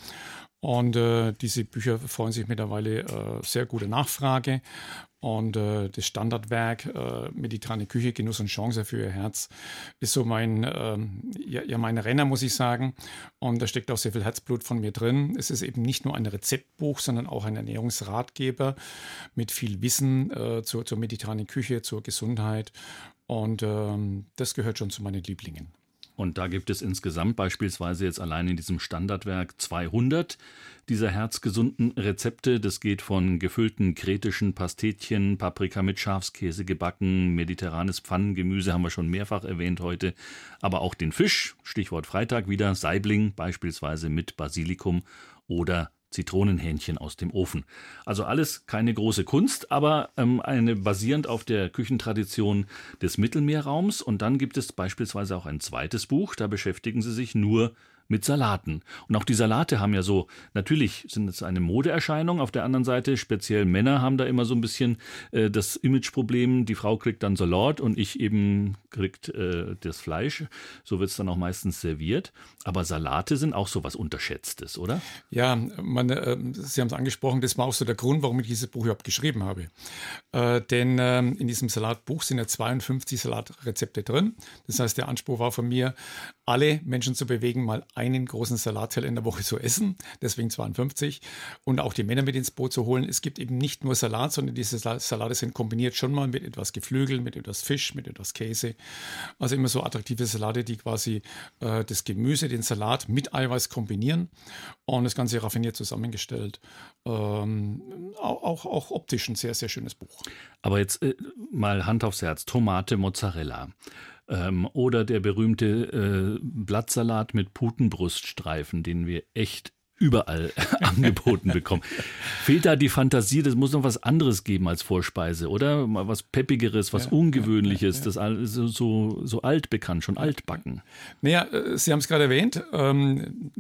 Und äh, diese Bücher freuen sich mittlerweile äh, sehr gute Nachfrage. Und äh, das Standardwerk äh, Mediterrane Küche, Genuss und Chance für Ihr Herz ist so mein, ähm, ja, ja, mein Renner, muss ich sagen. Und da steckt auch sehr viel Herzblut von mir drin. Es ist eben nicht nur ein Rezeptbuch, sondern auch ein Ernährungsratgeber mit viel Wissen äh, zur, zur mediterranen Küche, zur Gesundheit. Und ähm, das gehört schon zu meinen Lieblingen. Und da gibt es insgesamt beispielsweise jetzt allein in diesem Standardwerk 200 dieser herzgesunden Rezepte. Das geht von gefüllten kretischen Pastetchen, Paprika mit Schafskäse gebacken, mediterranes Pfannengemüse haben wir schon mehrfach erwähnt heute, aber auch den Fisch, Stichwort Freitag wieder, Saibling beispielsweise mit Basilikum oder Zitronenhähnchen aus dem Ofen. Also alles keine große Kunst, aber ähm, eine basierend auf der Küchentradition des Mittelmeerraums. Und dann gibt es beispielsweise auch ein zweites Buch, da beschäftigen sie sich nur mit Salaten. Und auch die Salate haben ja so, natürlich sind es eine Modeerscheinung, auf der anderen Seite speziell Männer haben da immer so ein bisschen äh, das Imageproblem, die Frau kriegt dann Salat und ich eben kriegt äh, das Fleisch. So wird es dann auch meistens serviert. Aber Salate sind auch so was Unterschätztes, oder? Ja, man, äh, Sie haben es angesprochen, das war auch so der Grund, warum ich dieses Buch überhaupt geschrieben habe. Äh, denn ähm, in diesem Salatbuch sind ja 52 Salatrezepte drin. Das heißt, der Anspruch war von mir, alle Menschen zu bewegen, mal einen großen Salatteller in der Woche zu essen, deswegen 52, und auch die Männer mit ins Boot zu holen. Es gibt eben nicht nur Salat, sondern diese Salate sind kombiniert schon mal mit etwas Geflügel, mit etwas Fisch, mit etwas Käse. Also immer so attraktive Salate, die quasi äh, das Gemüse, den Salat mit Eiweiß kombinieren und das Ganze raffiniert zusammengestellt. Ähm, auch, auch optisch ein sehr, sehr schönes Buch. Aber jetzt äh, mal Hand aufs Herz, Tomate, Mozzarella. Ähm, oder der berühmte äh, Blattsalat mit Putenbruststreifen, den wir echt überall *laughs* angeboten bekommen. Fehlt da die Fantasie, das muss noch was anderes geben als Vorspeise, oder? Mal was Peppigeres, was ja, Ungewöhnliches, ja, ja, das so, so, so altbekannt, schon altbacken. Naja, äh, Sie haben es gerade erwähnt, ähm,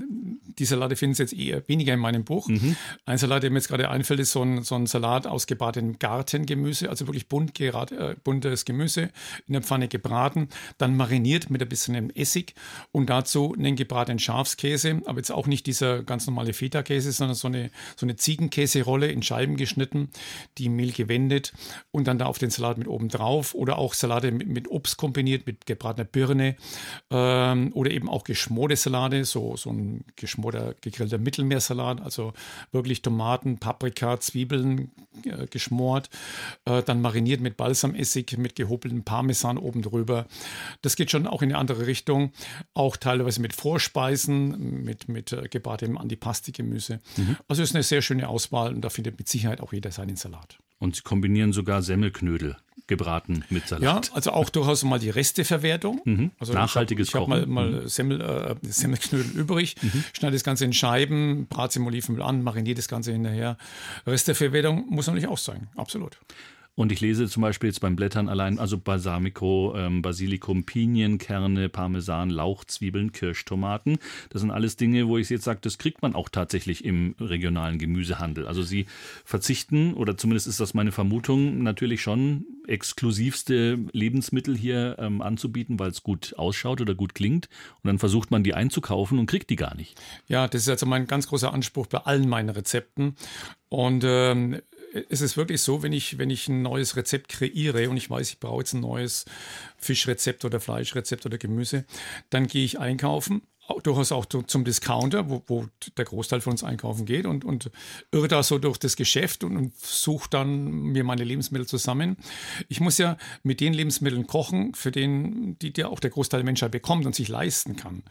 die Salate finden Sie jetzt eher weniger in meinem Buch. Mhm. Ein Salat, der mir jetzt gerade einfällt, ist so ein, so ein Salat aus gebratenem Gartengemüse, also wirklich bunt gerad, äh, buntes Gemüse in der Pfanne gebraten, dann mariniert mit ein bisschen Essig und dazu einen gebratenen Schafskäse, aber jetzt auch nicht dieser ganz normale Feta-Käse, sondern so eine, so eine Ziegenkäserolle in Scheiben geschnitten, die im Mehl gewendet und dann da auf den Salat mit oben drauf oder auch Salate mit, mit Obst kombiniert, mit gebratener Birne ähm, oder eben auch geschmorte Salate, so, so ein geschmorter, gegrillter Mittelmeersalat, also wirklich Tomaten, Paprika, Zwiebeln äh, geschmort, äh, dann mariniert mit Balsamessig, mit gehobeltem Parmesan oben drüber. Das geht schon auch in eine andere Richtung, auch teilweise mit Vorspeisen, mit, mit äh, gebratenem Andi Pasti-Gemüse. Mhm. Also ist eine sehr schöne Auswahl und da findet mit Sicherheit auch jeder seinen Salat. Und Sie kombinieren sogar Semmelknödel gebraten mit Salat. Ja, also auch durchaus mal die Resteverwertung. Mhm. Also Nachhaltiges ich hab, Kochen. Ich habe mal, mal mhm. Semmel, äh, Semmelknödel übrig, mhm. schneide das Ganze in Scheiben, brate im Olivenöl an, mariniere das Ganze hinterher. Resteverwertung muss natürlich auch sein, absolut. Und ich lese zum Beispiel jetzt beim Blättern allein, also Balsamico, ähm, Basilikum, Pinienkerne, Parmesan, Lauch, Zwiebeln, Kirschtomaten. Das sind alles Dinge, wo ich jetzt sage, das kriegt man auch tatsächlich im regionalen Gemüsehandel. Also sie verzichten, oder zumindest ist das meine Vermutung, natürlich schon exklusivste Lebensmittel hier ähm, anzubieten, weil es gut ausschaut oder gut klingt. Und dann versucht man die einzukaufen und kriegt die gar nicht. Ja, das ist also mein ganz großer Anspruch bei allen meinen Rezepten. Und ähm, es ist wirklich so, wenn ich, wenn ich ein neues Rezept kreiere und ich weiß, ich brauche jetzt ein neues Fischrezept oder Fleischrezept oder Gemüse, dann gehe ich einkaufen durchaus auch zum Discounter, wo, wo, der Großteil von uns einkaufen geht und, und irre da so durch das Geschäft und, und suche dann mir meine Lebensmittel zusammen. Ich muss ja mit den Lebensmitteln kochen, für den, die, die auch der Großteil der Menschheit bekommt und sich leisten kann.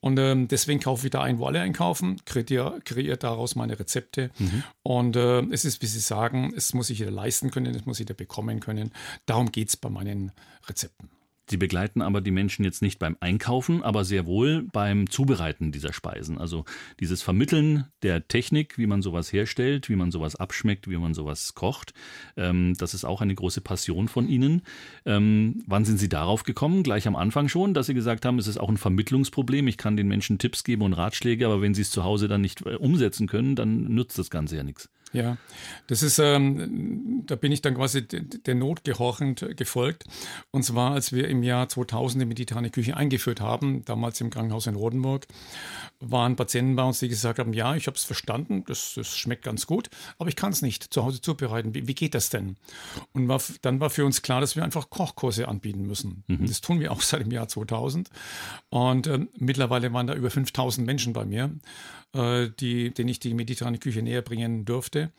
Und ähm, deswegen kaufe ich da ein, wo alle einkaufen, kreiere, kreiere daraus meine Rezepte. Mhm. Und äh, es ist, wie Sie sagen, es muss sich jeder leisten können, es muss jeder bekommen können. Darum geht es bei meinen Rezepten. Sie begleiten aber die Menschen jetzt nicht beim Einkaufen, aber sehr wohl beim Zubereiten dieser Speisen. Also dieses Vermitteln der Technik, wie man sowas herstellt, wie man sowas abschmeckt, wie man sowas kocht, ähm, das ist auch eine große Passion von Ihnen. Ähm, wann sind Sie darauf gekommen? Gleich am Anfang schon, dass Sie gesagt haben, es ist auch ein Vermittlungsproblem. Ich kann den Menschen Tipps geben und Ratschläge, aber wenn sie es zu Hause dann nicht äh, umsetzen können, dann nützt das Ganze ja nichts. Ja, das ist, ähm, da bin ich dann quasi der Not gehorchend gefolgt. Und zwar, als wir im Jahr 2000 die mediterrane Küche eingeführt haben, damals im Krankenhaus in Rodenburg, waren Patienten bei uns, die gesagt haben, ja, ich habe es verstanden, das, das, schmeckt ganz gut, aber ich kann es nicht zu Hause zubereiten. Wie, wie geht das denn? Und war, dann war für uns klar, dass wir einfach Kochkurse anbieten müssen. Mhm. Das tun wir auch seit dem Jahr 2000. Und äh, mittlerweile waren da über 5000 Menschen bei mir, die, denen ich die mediterrane Küche näher bringen durfte.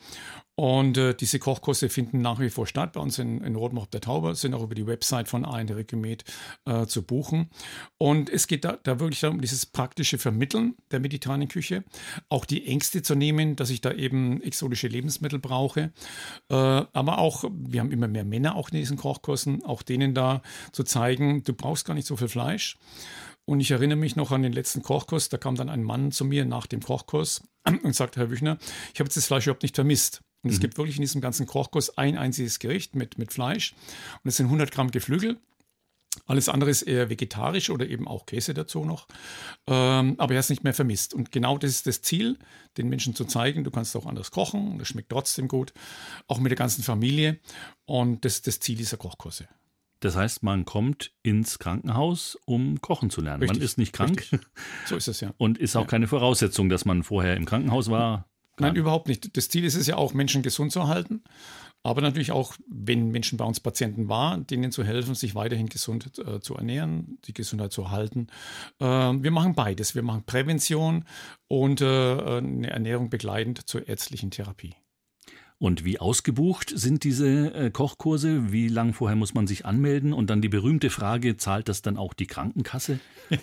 Und äh, diese Kochkurse finden nach wie vor statt bei uns in, in Rotenbach der Tauber, sind auch über die Website von AND Recumet äh, zu buchen. Und es geht da, da wirklich darum, dieses praktische Vermitteln der mediterranen Küche, auch die Ängste zu nehmen, dass ich da eben exotische Lebensmittel brauche. Äh, aber auch, wir haben immer mehr Männer auch in diesen Kochkursen, auch denen da zu zeigen, du brauchst gar nicht so viel Fleisch. Und ich erinnere mich noch an den letzten Kochkurs, da kam dann ein Mann zu mir nach dem Kochkurs *clears throat* und sagte, Herr Wüchner, ich habe jetzt das Fleisch überhaupt nicht vermisst. Und es mhm. gibt wirklich in diesem ganzen Kochkurs ein einziges Gericht mit, mit Fleisch. Und es sind 100 Gramm Geflügel. Alles andere ist eher vegetarisch oder eben auch Käse dazu noch. Ähm, aber er hat es nicht mehr vermisst. Und genau das ist das Ziel, den Menschen zu zeigen, du kannst auch anders kochen, das schmeckt trotzdem gut, auch mit der ganzen Familie. Und das ist das Ziel dieser Kochkurse. Das heißt, man kommt ins Krankenhaus, um kochen zu lernen. Richtig, man ist nicht krank. Richtig. *laughs* So ist es ja. Und ist auch ja. keine Voraussetzung, dass man vorher im Krankenhaus war. Nein, überhaupt nicht. Das Ziel ist es ja auch, Menschen gesund zu halten. Aber natürlich auch, wenn Menschen bei uns Patienten waren, denen zu helfen, sich weiterhin gesund äh, zu ernähren, die Gesundheit zu halten. Äh, wir machen beides. Wir machen Prävention und äh, eine Ernährung begleitend zur ärztlichen Therapie. Und wie ausgebucht sind diese äh, Kochkurse? Wie lange vorher muss man sich anmelden? Und dann die berühmte Frage, zahlt das dann auch die Krankenkasse? *laughs*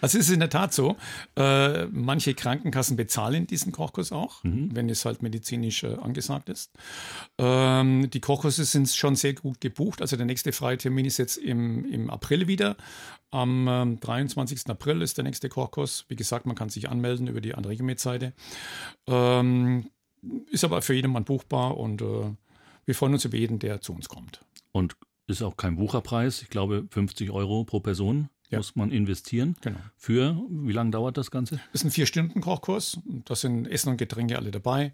also es ist in der Tat so, äh, manche Krankenkassen bezahlen diesen Kochkurs auch, mhm. wenn es halt medizinisch äh, angesagt ist. Ähm, die Kochkurse sind schon sehr gut gebucht. Also der nächste freie Termin ist jetzt im, im April wieder. Am ähm, 23. April ist der nächste Kochkurs. Wie gesagt, man kann sich anmelden über die Andregemet-Seite. Ähm, ist aber für jedermann buchbar und äh, wir freuen uns über jeden, der zu uns kommt. Und ist auch kein Bucherpreis. Ich glaube, 50 Euro pro Person ja. muss man investieren. Genau. Für, wie lange dauert das Ganze? Das ist ein Vier-Stunden-Kochkurs. Da sind Essen und Getränke alle dabei.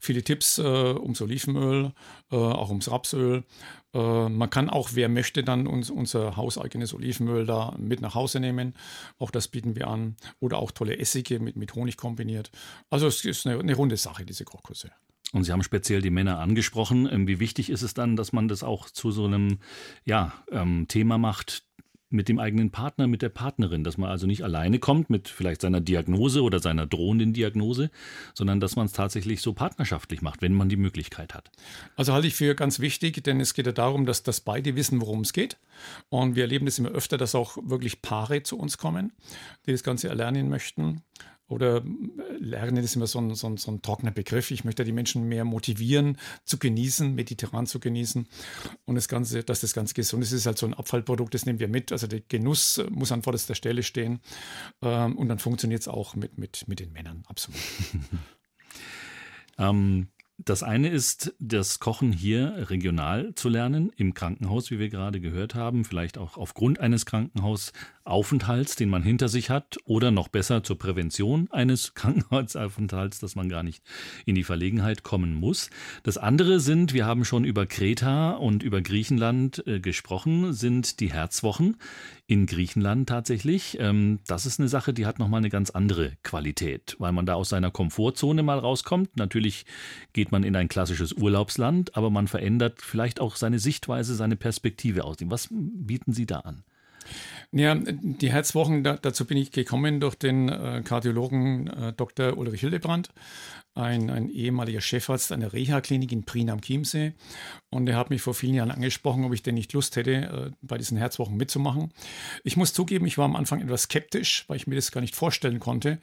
Viele Tipps äh, ums Olivenöl, äh, auch ums Rapsöl. Äh, man kann auch, wer möchte, dann uns, unser hauseigenes Olivenöl da mit nach Hause nehmen. Auch das bieten wir an. Oder auch tolle Essige mit, mit Honig kombiniert. Also es ist eine, eine runde Sache, diese Kochkurse. Und Sie haben speziell die Männer angesprochen. Ähm, wie wichtig ist es dann, dass man das auch zu so einem ja, ähm, Thema macht, mit dem eigenen Partner, mit der Partnerin, dass man also nicht alleine kommt mit vielleicht seiner Diagnose oder seiner drohenden Diagnose, sondern dass man es tatsächlich so partnerschaftlich macht, wenn man die Möglichkeit hat. Also halte ich für ganz wichtig, denn es geht ja darum, dass, dass beide wissen, worum es geht. Und wir erleben das immer öfter, dass auch wirklich Paare zu uns kommen, die das Ganze erlernen möchten oder äh, Lernen ist immer so ein, so, ein, so ein, trockener Begriff. Ich möchte die Menschen mehr motivieren, zu genießen, mediterran zu genießen. Und das Ganze, dass das Ganze gesund ist, ist halt so ein Abfallprodukt, das nehmen wir mit. Also der Genuss muss an vorderster Stelle stehen. Ähm, und dann funktioniert es auch mit, mit, mit den Männern, absolut. *laughs* ähm, das eine ist, das Kochen hier regional zu lernen, im Krankenhaus, wie wir gerade gehört haben, vielleicht auch aufgrund eines Krankenhausaufenthalts, den man hinter sich hat, oder noch besser zur Prävention eines *laughs* Krankenhausaufenthalts, dass man gar nicht in die Verlegenheit kommen muss. Das andere sind, wir haben schon über Kreta und über Griechenland äh, gesprochen, sind die Herzwochen in Griechenland tatsächlich. Ähm, das ist eine Sache, die hat nochmal eine ganz andere Qualität, weil man da aus seiner Komfortzone mal rauskommt. Natürlich geht man in ein klassisches Urlaubsland, aber man verändert vielleicht auch seine Sichtweise, seine Perspektive aus. Was bieten Sie da an? Ja, die Herzwochen, da, dazu bin ich gekommen durch den äh, Kardiologen äh, Dr. Ulrich Hildebrand, ein, ein ehemaliger Chefarzt einer Reha-Klinik in Prien am Chiemsee. Und er hat mich vor vielen Jahren angesprochen, ob ich denn nicht Lust hätte, äh, bei diesen Herzwochen mitzumachen. Ich muss zugeben, ich war am Anfang etwas skeptisch, weil ich mir das gar nicht vorstellen konnte,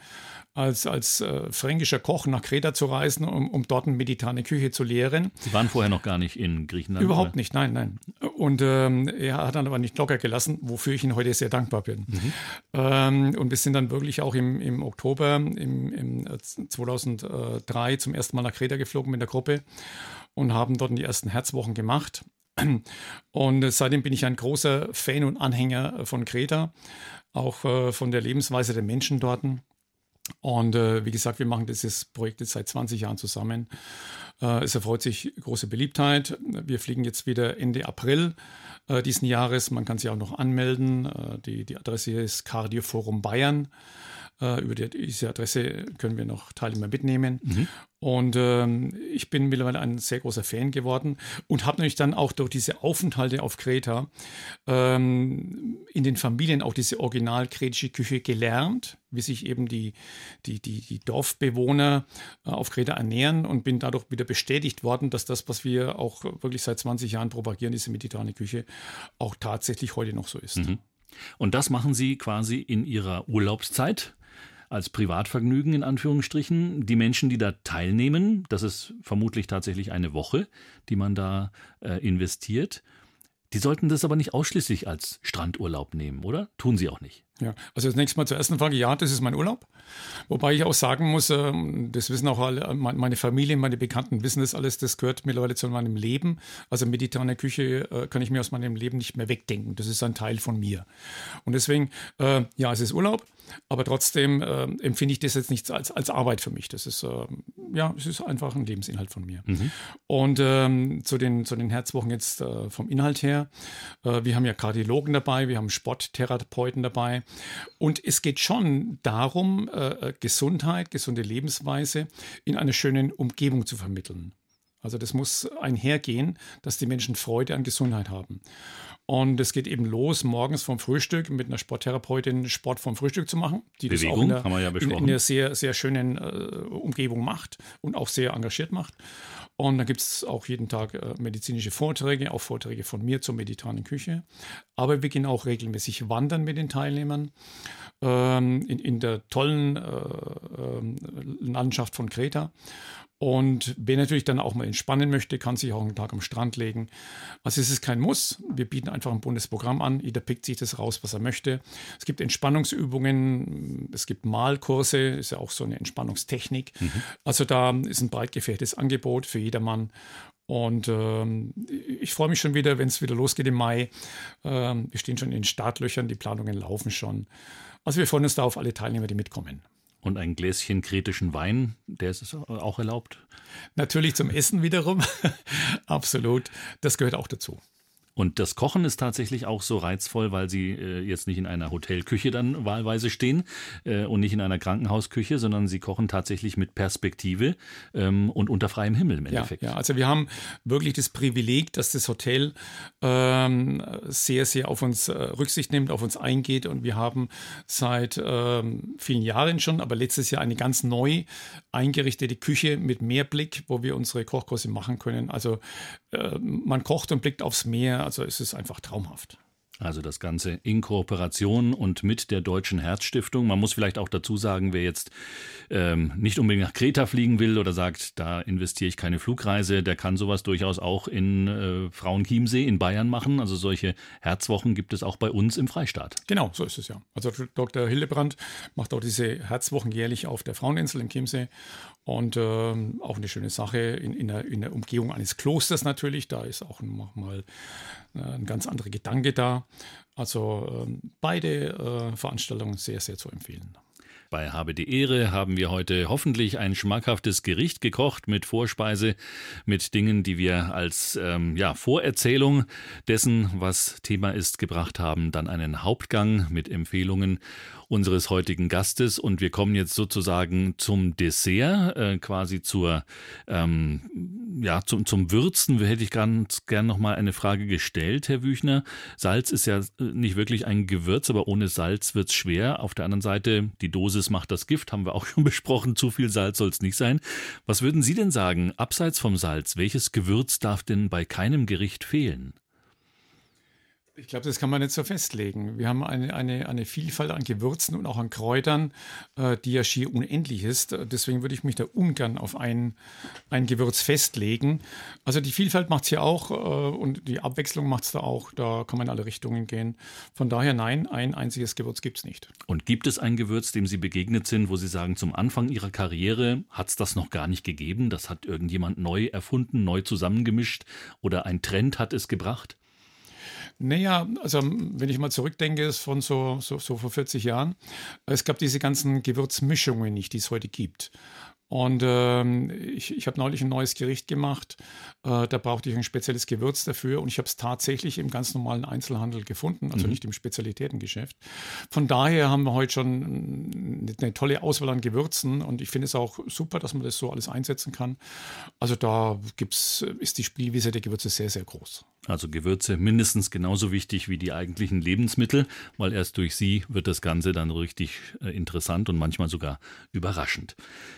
als, als äh, fränkischer Koch nach Kreta zu reisen, um, um dort eine mediterrane Küche zu lehren. Sie waren vorher noch gar nicht in Griechenland? Überhaupt oder? nicht, nein, nein. Und ähm, er hat dann aber nicht locker gelassen, wofür ich ihn heute sehr dankbar bin. Mhm. Ähm, und wir sind dann wirklich auch im, im Oktober im, im 2003 äh, zum ersten Mal nach Kreta geflogen mit der Gruppe und haben dort die ersten Herzwochen gemacht. Und seitdem bin ich ein großer Fan und Anhänger von Kreta, auch äh, von der Lebensweise der Menschen dort. Und äh, wie gesagt, wir machen dieses Projekt jetzt seit 20 Jahren zusammen. Äh, es erfreut sich große Beliebtheit. Wir fliegen jetzt wieder Ende April äh, diesen Jahres. Man kann sich auch noch anmelden. Äh, die, die Adresse ist Cardioforum Bayern über die, diese Adresse können wir noch Teilnehmer mitnehmen. Mhm. Und ähm, ich bin mittlerweile ein sehr großer Fan geworden und habe natürlich dann auch durch diese Aufenthalte auf Kreta ähm, in den Familien auch diese original-kretische Küche gelernt, wie sich eben die, die, die, die Dorfbewohner äh, auf Kreta ernähren und bin dadurch wieder bestätigt worden, dass das, was wir auch wirklich seit 20 Jahren propagieren, diese mediterrane Küche, auch tatsächlich heute noch so ist. Mhm. Und das machen Sie quasi in Ihrer Urlaubszeit? Als Privatvergnügen in Anführungsstrichen. Die Menschen, die da teilnehmen, das ist vermutlich tatsächlich eine Woche, die man da äh, investiert. Die sollten das aber nicht ausschließlich als Strandurlaub nehmen, oder? Tun sie auch nicht. Ja, also das nächste Mal zur ersten Frage, ja, das ist mein Urlaub. Wobei ich auch sagen muss, ähm, das wissen auch alle, meine Familie, meine Bekannten wissen das alles, das gehört mittlerweile zu meinem Leben. Also mediterrane Küche äh, kann ich mir aus meinem Leben nicht mehr wegdenken. Das ist ein Teil von mir. Und deswegen, äh, ja, es ist Urlaub, aber trotzdem äh, empfinde ich das jetzt nicht als, als Arbeit für mich. Das ist, äh, ja, es ist einfach ein Lebensinhalt von mir. Mhm. Und ähm, zu, den, zu den Herzwochen jetzt äh, vom Inhalt her, äh, wir haben ja Kardiologen dabei, wir haben Sporttherapeuten dabei. Und es geht schon darum, äh, äh, Gesundheit, gesunde Lebensweise in einer schönen Umgebung zu vermitteln. Also das muss einhergehen, dass die Menschen Freude an Gesundheit haben. Und es geht eben los, morgens vom Frühstück mit einer Sporttherapeutin Sport vom Frühstück zu machen, die Bewegung, das auch in, der, ja in, in einer sehr, sehr schönen äh, Umgebung macht und auch sehr engagiert macht. Und dann gibt es auch jeden Tag äh, medizinische Vorträge, auch Vorträge von mir zur mediterranen Küche. Aber wir gehen auch regelmäßig wandern mit den Teilnehmern ähm, in, in der tollen äh, äh, Landschaft von Kreta. Und wer natürlich dann auch mal entspannen möchte, kann sich auch einen Tag am Strand legen. Also es ist kein Muss. Wir bieten einfach ein buntes Programm an. Jeder pickt sich das raus, was er möchte. Es gibt Entspannungsübungen, es gibt Malkurse, ist ja auch so eine Entspannungstechnik. Mhm. Also da ist ein breit gefährtes Angebot für jedermann. Und ähm, ich freue mich schon wieder, wenn es wieder losgeht im Mai. Ähm, wir stehen schon in den Startlöchern, die Planungen laufen schon. Also wir freuen uns da auf alle Teilnehmer, die mitkommen. Und ein Gläschen kretischen Wein, der ist auch erlaubt? Natürlich zum Essen wiederum. *laughs* Absolut. Das gehört auch dazu. Und das Kochen ist tatsächlich auch so reizvoll, weil sie äh, jetzt nicht in einer Hotelküche dann wahlweise stehen äh, und nicht in einer Krankenhausküche, sondern sie kochen tatsächlich mit Perspektive ähm, und unter freiem Himmel im Endeffekt. Ja, ja, also wir haben wirklich das Privileg, dass das Hotel ähm, sehr, sehr auf uns äh, Rücksicht nimmt, auf uns eingeht und wir haben seit ähm, vielen Jahren schon, aber letztes Jahr eine ganz neu eingerichtete Küche mit Meerblick, wo wir unsere Kochkurse machen können. Also äh, man kocht und blickt aufs Meer also es ist einfach traumhaft. Also das Ganze in Kooperation und mit der Deutschen Herzstiftung. Man muss vielleicht auch dazu sagen, wer jetzt ähm, nicht unbedingt nach Kreta fliegen will oder sagt, da investiere ich keine Flugreise, der kann sowas durchaus auch in äh, Frauenchiemsee in Bayern machen. Also solche Herzwochen gibt es auch bei uns im Freistaat. Genau, so ist es ja. Also Dr. Hildebrand macht auch diese Herzwochen jährlich auf der Fraueninsel im Chiemsee und ähm, auch eine schöne Sache in, in, der, in der Umgebung eines Klosters natürlich. Da ist auch nochmal äh, ein ganz anderer Gedanke da. Also ähm, beide äh, Veranstaltungen sehr, sehr zu empfehlen. Bei Habe die Ehre haben wir heute hoffentlich ein schmackhaftes Gericht gekocht mit Vorspeise, mit Dingen, die wir als ähm, ja, Vorerzählung dessen, was Thema ist, gebracht haben. Dann einen Hauptgang mit Empfehlungen unseres heutigen Gastes und wir kommen jetzt sozusagen zum Dessert, äh, quasi zur ähm, ja zum zum Würzen. Hätte ich ganz gern noch mal eine Frage gestellt, Herr Wüchner. Salz ist ja äh, nicht wirklich ein Gewürz, aber ohne Salz wird's schwer. Auf der anderen Seite die Dosis macht das Gift, haben wir auch schon *laughs* besprochen. Zu viel Salz soll es nicht sein. Was würden Sie denn sagen, abseits vom Salz, welches Gewürz darf denn bei keinem Gericht fehlen? Ich glaube, das kann man nicht so festlegen. Wir haben eine, eine, eine Vielfalt an Gewürzen und auch an Kräutern, äh, die ja schier unendlich ist. Deswegen würde ich mich da ungern auf ein, ein Gewürz festlegen. Also die Vielfalt macht es ja auch äh, und die Abwechslung macht es da auch. Da kann man in alle Richtungen gehen. Von daher nein, ein einziges Gewürz gibt es nicht. Und gibt es ein Gewürz, dem Sie begegnet sind, wo Sie sagen, zum Anfang Ihrer Karriere hat es das noch gar nicht gegeben? Das hat irgendjemand neu erfunden, neu zusammengemischt oder ein Trend hat es gebracht? Naja, also wenn ich mal zurückdenke, ist von so, so, so vor 40 Jahren, es gab diese ganzen Gewürzmischungen nicht, die es heute gibt. Und ähm, ich, ich habe neulich ein neues Gericht gemacht. Äh, da brauchte ich ein spezielles Gewürz dafür und ich habe es tatsächlich im ganz normalen Einzelhandel gefunden, also mhm. nicht im Spezialitätengeschäft. Von daher haben wir heute schon eine tolle Auswahl an Gewürzen und ich finde es auch super, dass man das so alles einsetzen kann. Also da gibt's, ist die Spielwiese der Gewürze sehr, sehr groß. Also Gewürze mindestens genauso wichtig wie die eigentlichen Lebensmittel, weil erst durch sie wird das Ganze dann richtig äh, interessant und manchmal sogar überraschend.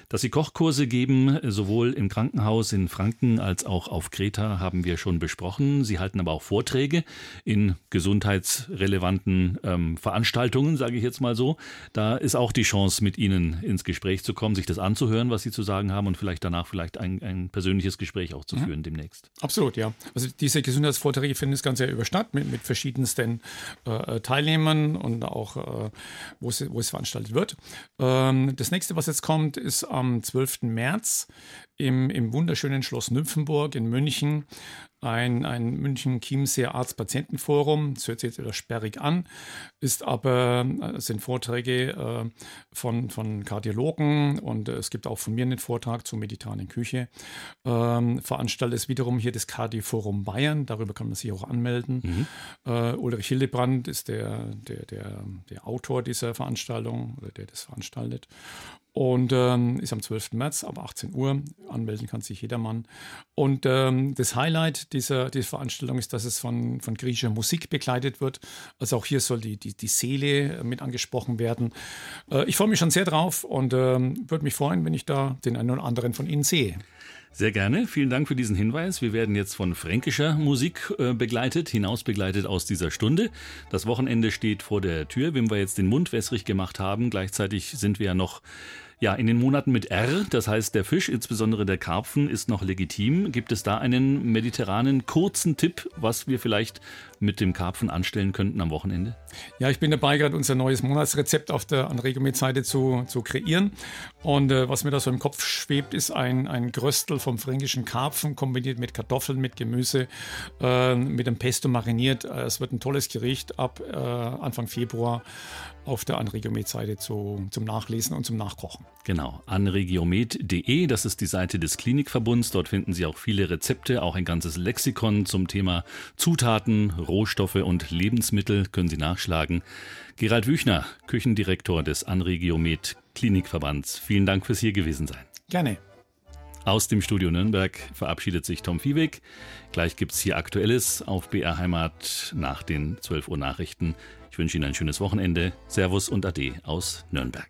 Dass Sie Kochkurse geben, sowohl im Krankenhaus in Franken als auch auf Kreta, haben wir schon besprochen. Sie halten aber auch Vorträge in gesundheitsrelevanten ähm, Veranstaltungen, sage ich jetzt mal so. Da ist auch die Chance, mit Ihnen ins Gespräch zu kommen, sich das anzuhören, was Sie zu sagen haben und vielleicht danach vielleicht ein, ein persönliches Gespräch auch zu mhm. führen demnächst. Absolut, ja. Also diese Gesundheitsvorträge finden das Ganze ja über statt mit, mit verschiedensten äh, Teilnehmern und auch, äh, wo, es, wo es veranstaltet wird. Ähm, das nächste, was jetzt kommt, ist am 12. März im, im wunderschönen Schloss Nymphenburg in München ein, ein München-Chiemseer Arzt-Patienten-Forum. Das hört sich jetzt etwas sperrig an, ist aber, äh, sind Vorträge äh, von, von Kardiologen und äh, es gibt auch von mir einen Vortrag zur mediterranen Küche. Ähm, veranstaltet ist wiederum hier das Cardi-Forum Bayern, darüber kann man sich auch anmelden. Mhm. Äh, Ulrich Hildebrand ist der, der, der, der Autor dieser Veranstaltung oder der das veranstaltet. Und ähm, ist am 12. März ab 18 Uhr. Anmelden kann sich jedermann. Und ähm, das Highlight dieser, dieser Veranstaltung ist, dass es von, von griechischer Musik begleitet wird. Also auch hier soll die, die, die Seele mit angesprochen werden. Äh, ich freue mich schon sehr drauf und ähm, würde mich freuen, wenn ich da den einen oder anderen von Ihnen sehe. Sehr gerne. Vielen Dank für diesen Hinweis. Wir werden jetzt von fränkischer Musik äh, begleitet, hinaus begleitet aus dieser Stunde. Das Wochenende steht vor der Tür, wenn wir jetzt den Mund wässrig gemacht haben. Gleichzeitig sind wir ja noch ja, in den Monaten mit R, das heißt der Fisch, insbesondere der Karpfen, ist noch legitim. Gibt es da einen mediterranen kurzen Tipp, was wir vielleicht mit dem Karpfen anstellen könnten am Wochenende? Ja, ich bin dabei, gerade unser neues Monatsrezept auf der Anregomet-Seite zu, zu kreieren. Und äh, was mir da so im Kopf schwebt, ist ein, ein Gröstel vom fränkischen Karpfen kombiniert mit Kartoffeln, mit Gemüse, äh, mit einem Pesto mariniert. Äh, es wird ein tolles Gericht ab äh, Anfang Februar auf der Anregiomet-Seite zu, zum Nachlesen und zum Nachkochen. Genau, anregiomet.de, das ist die Seite des Klinikverbunds. Dort finden Sie auch viele Rezepte, auch ein ganzes Lexikon zum Thema Zutaten, Rohstoffe und Lebensmittel können Sie nachschlagen. Gerald Wüchner, Küchendirektor des Anregiomet Klinikverbands, vielen Dank fürs hier gewesen sein. Gerne. Aus dem Studio Nürnberg verabschiedet sich Tom Viehweg. Gleich gibt es hier Aktuelles auf BR Heimat nach den 12 Uhr Nachrichten. Ich wünsche Ihnen ein schönes Wochenende. Servus und Ade aus Nürnberg.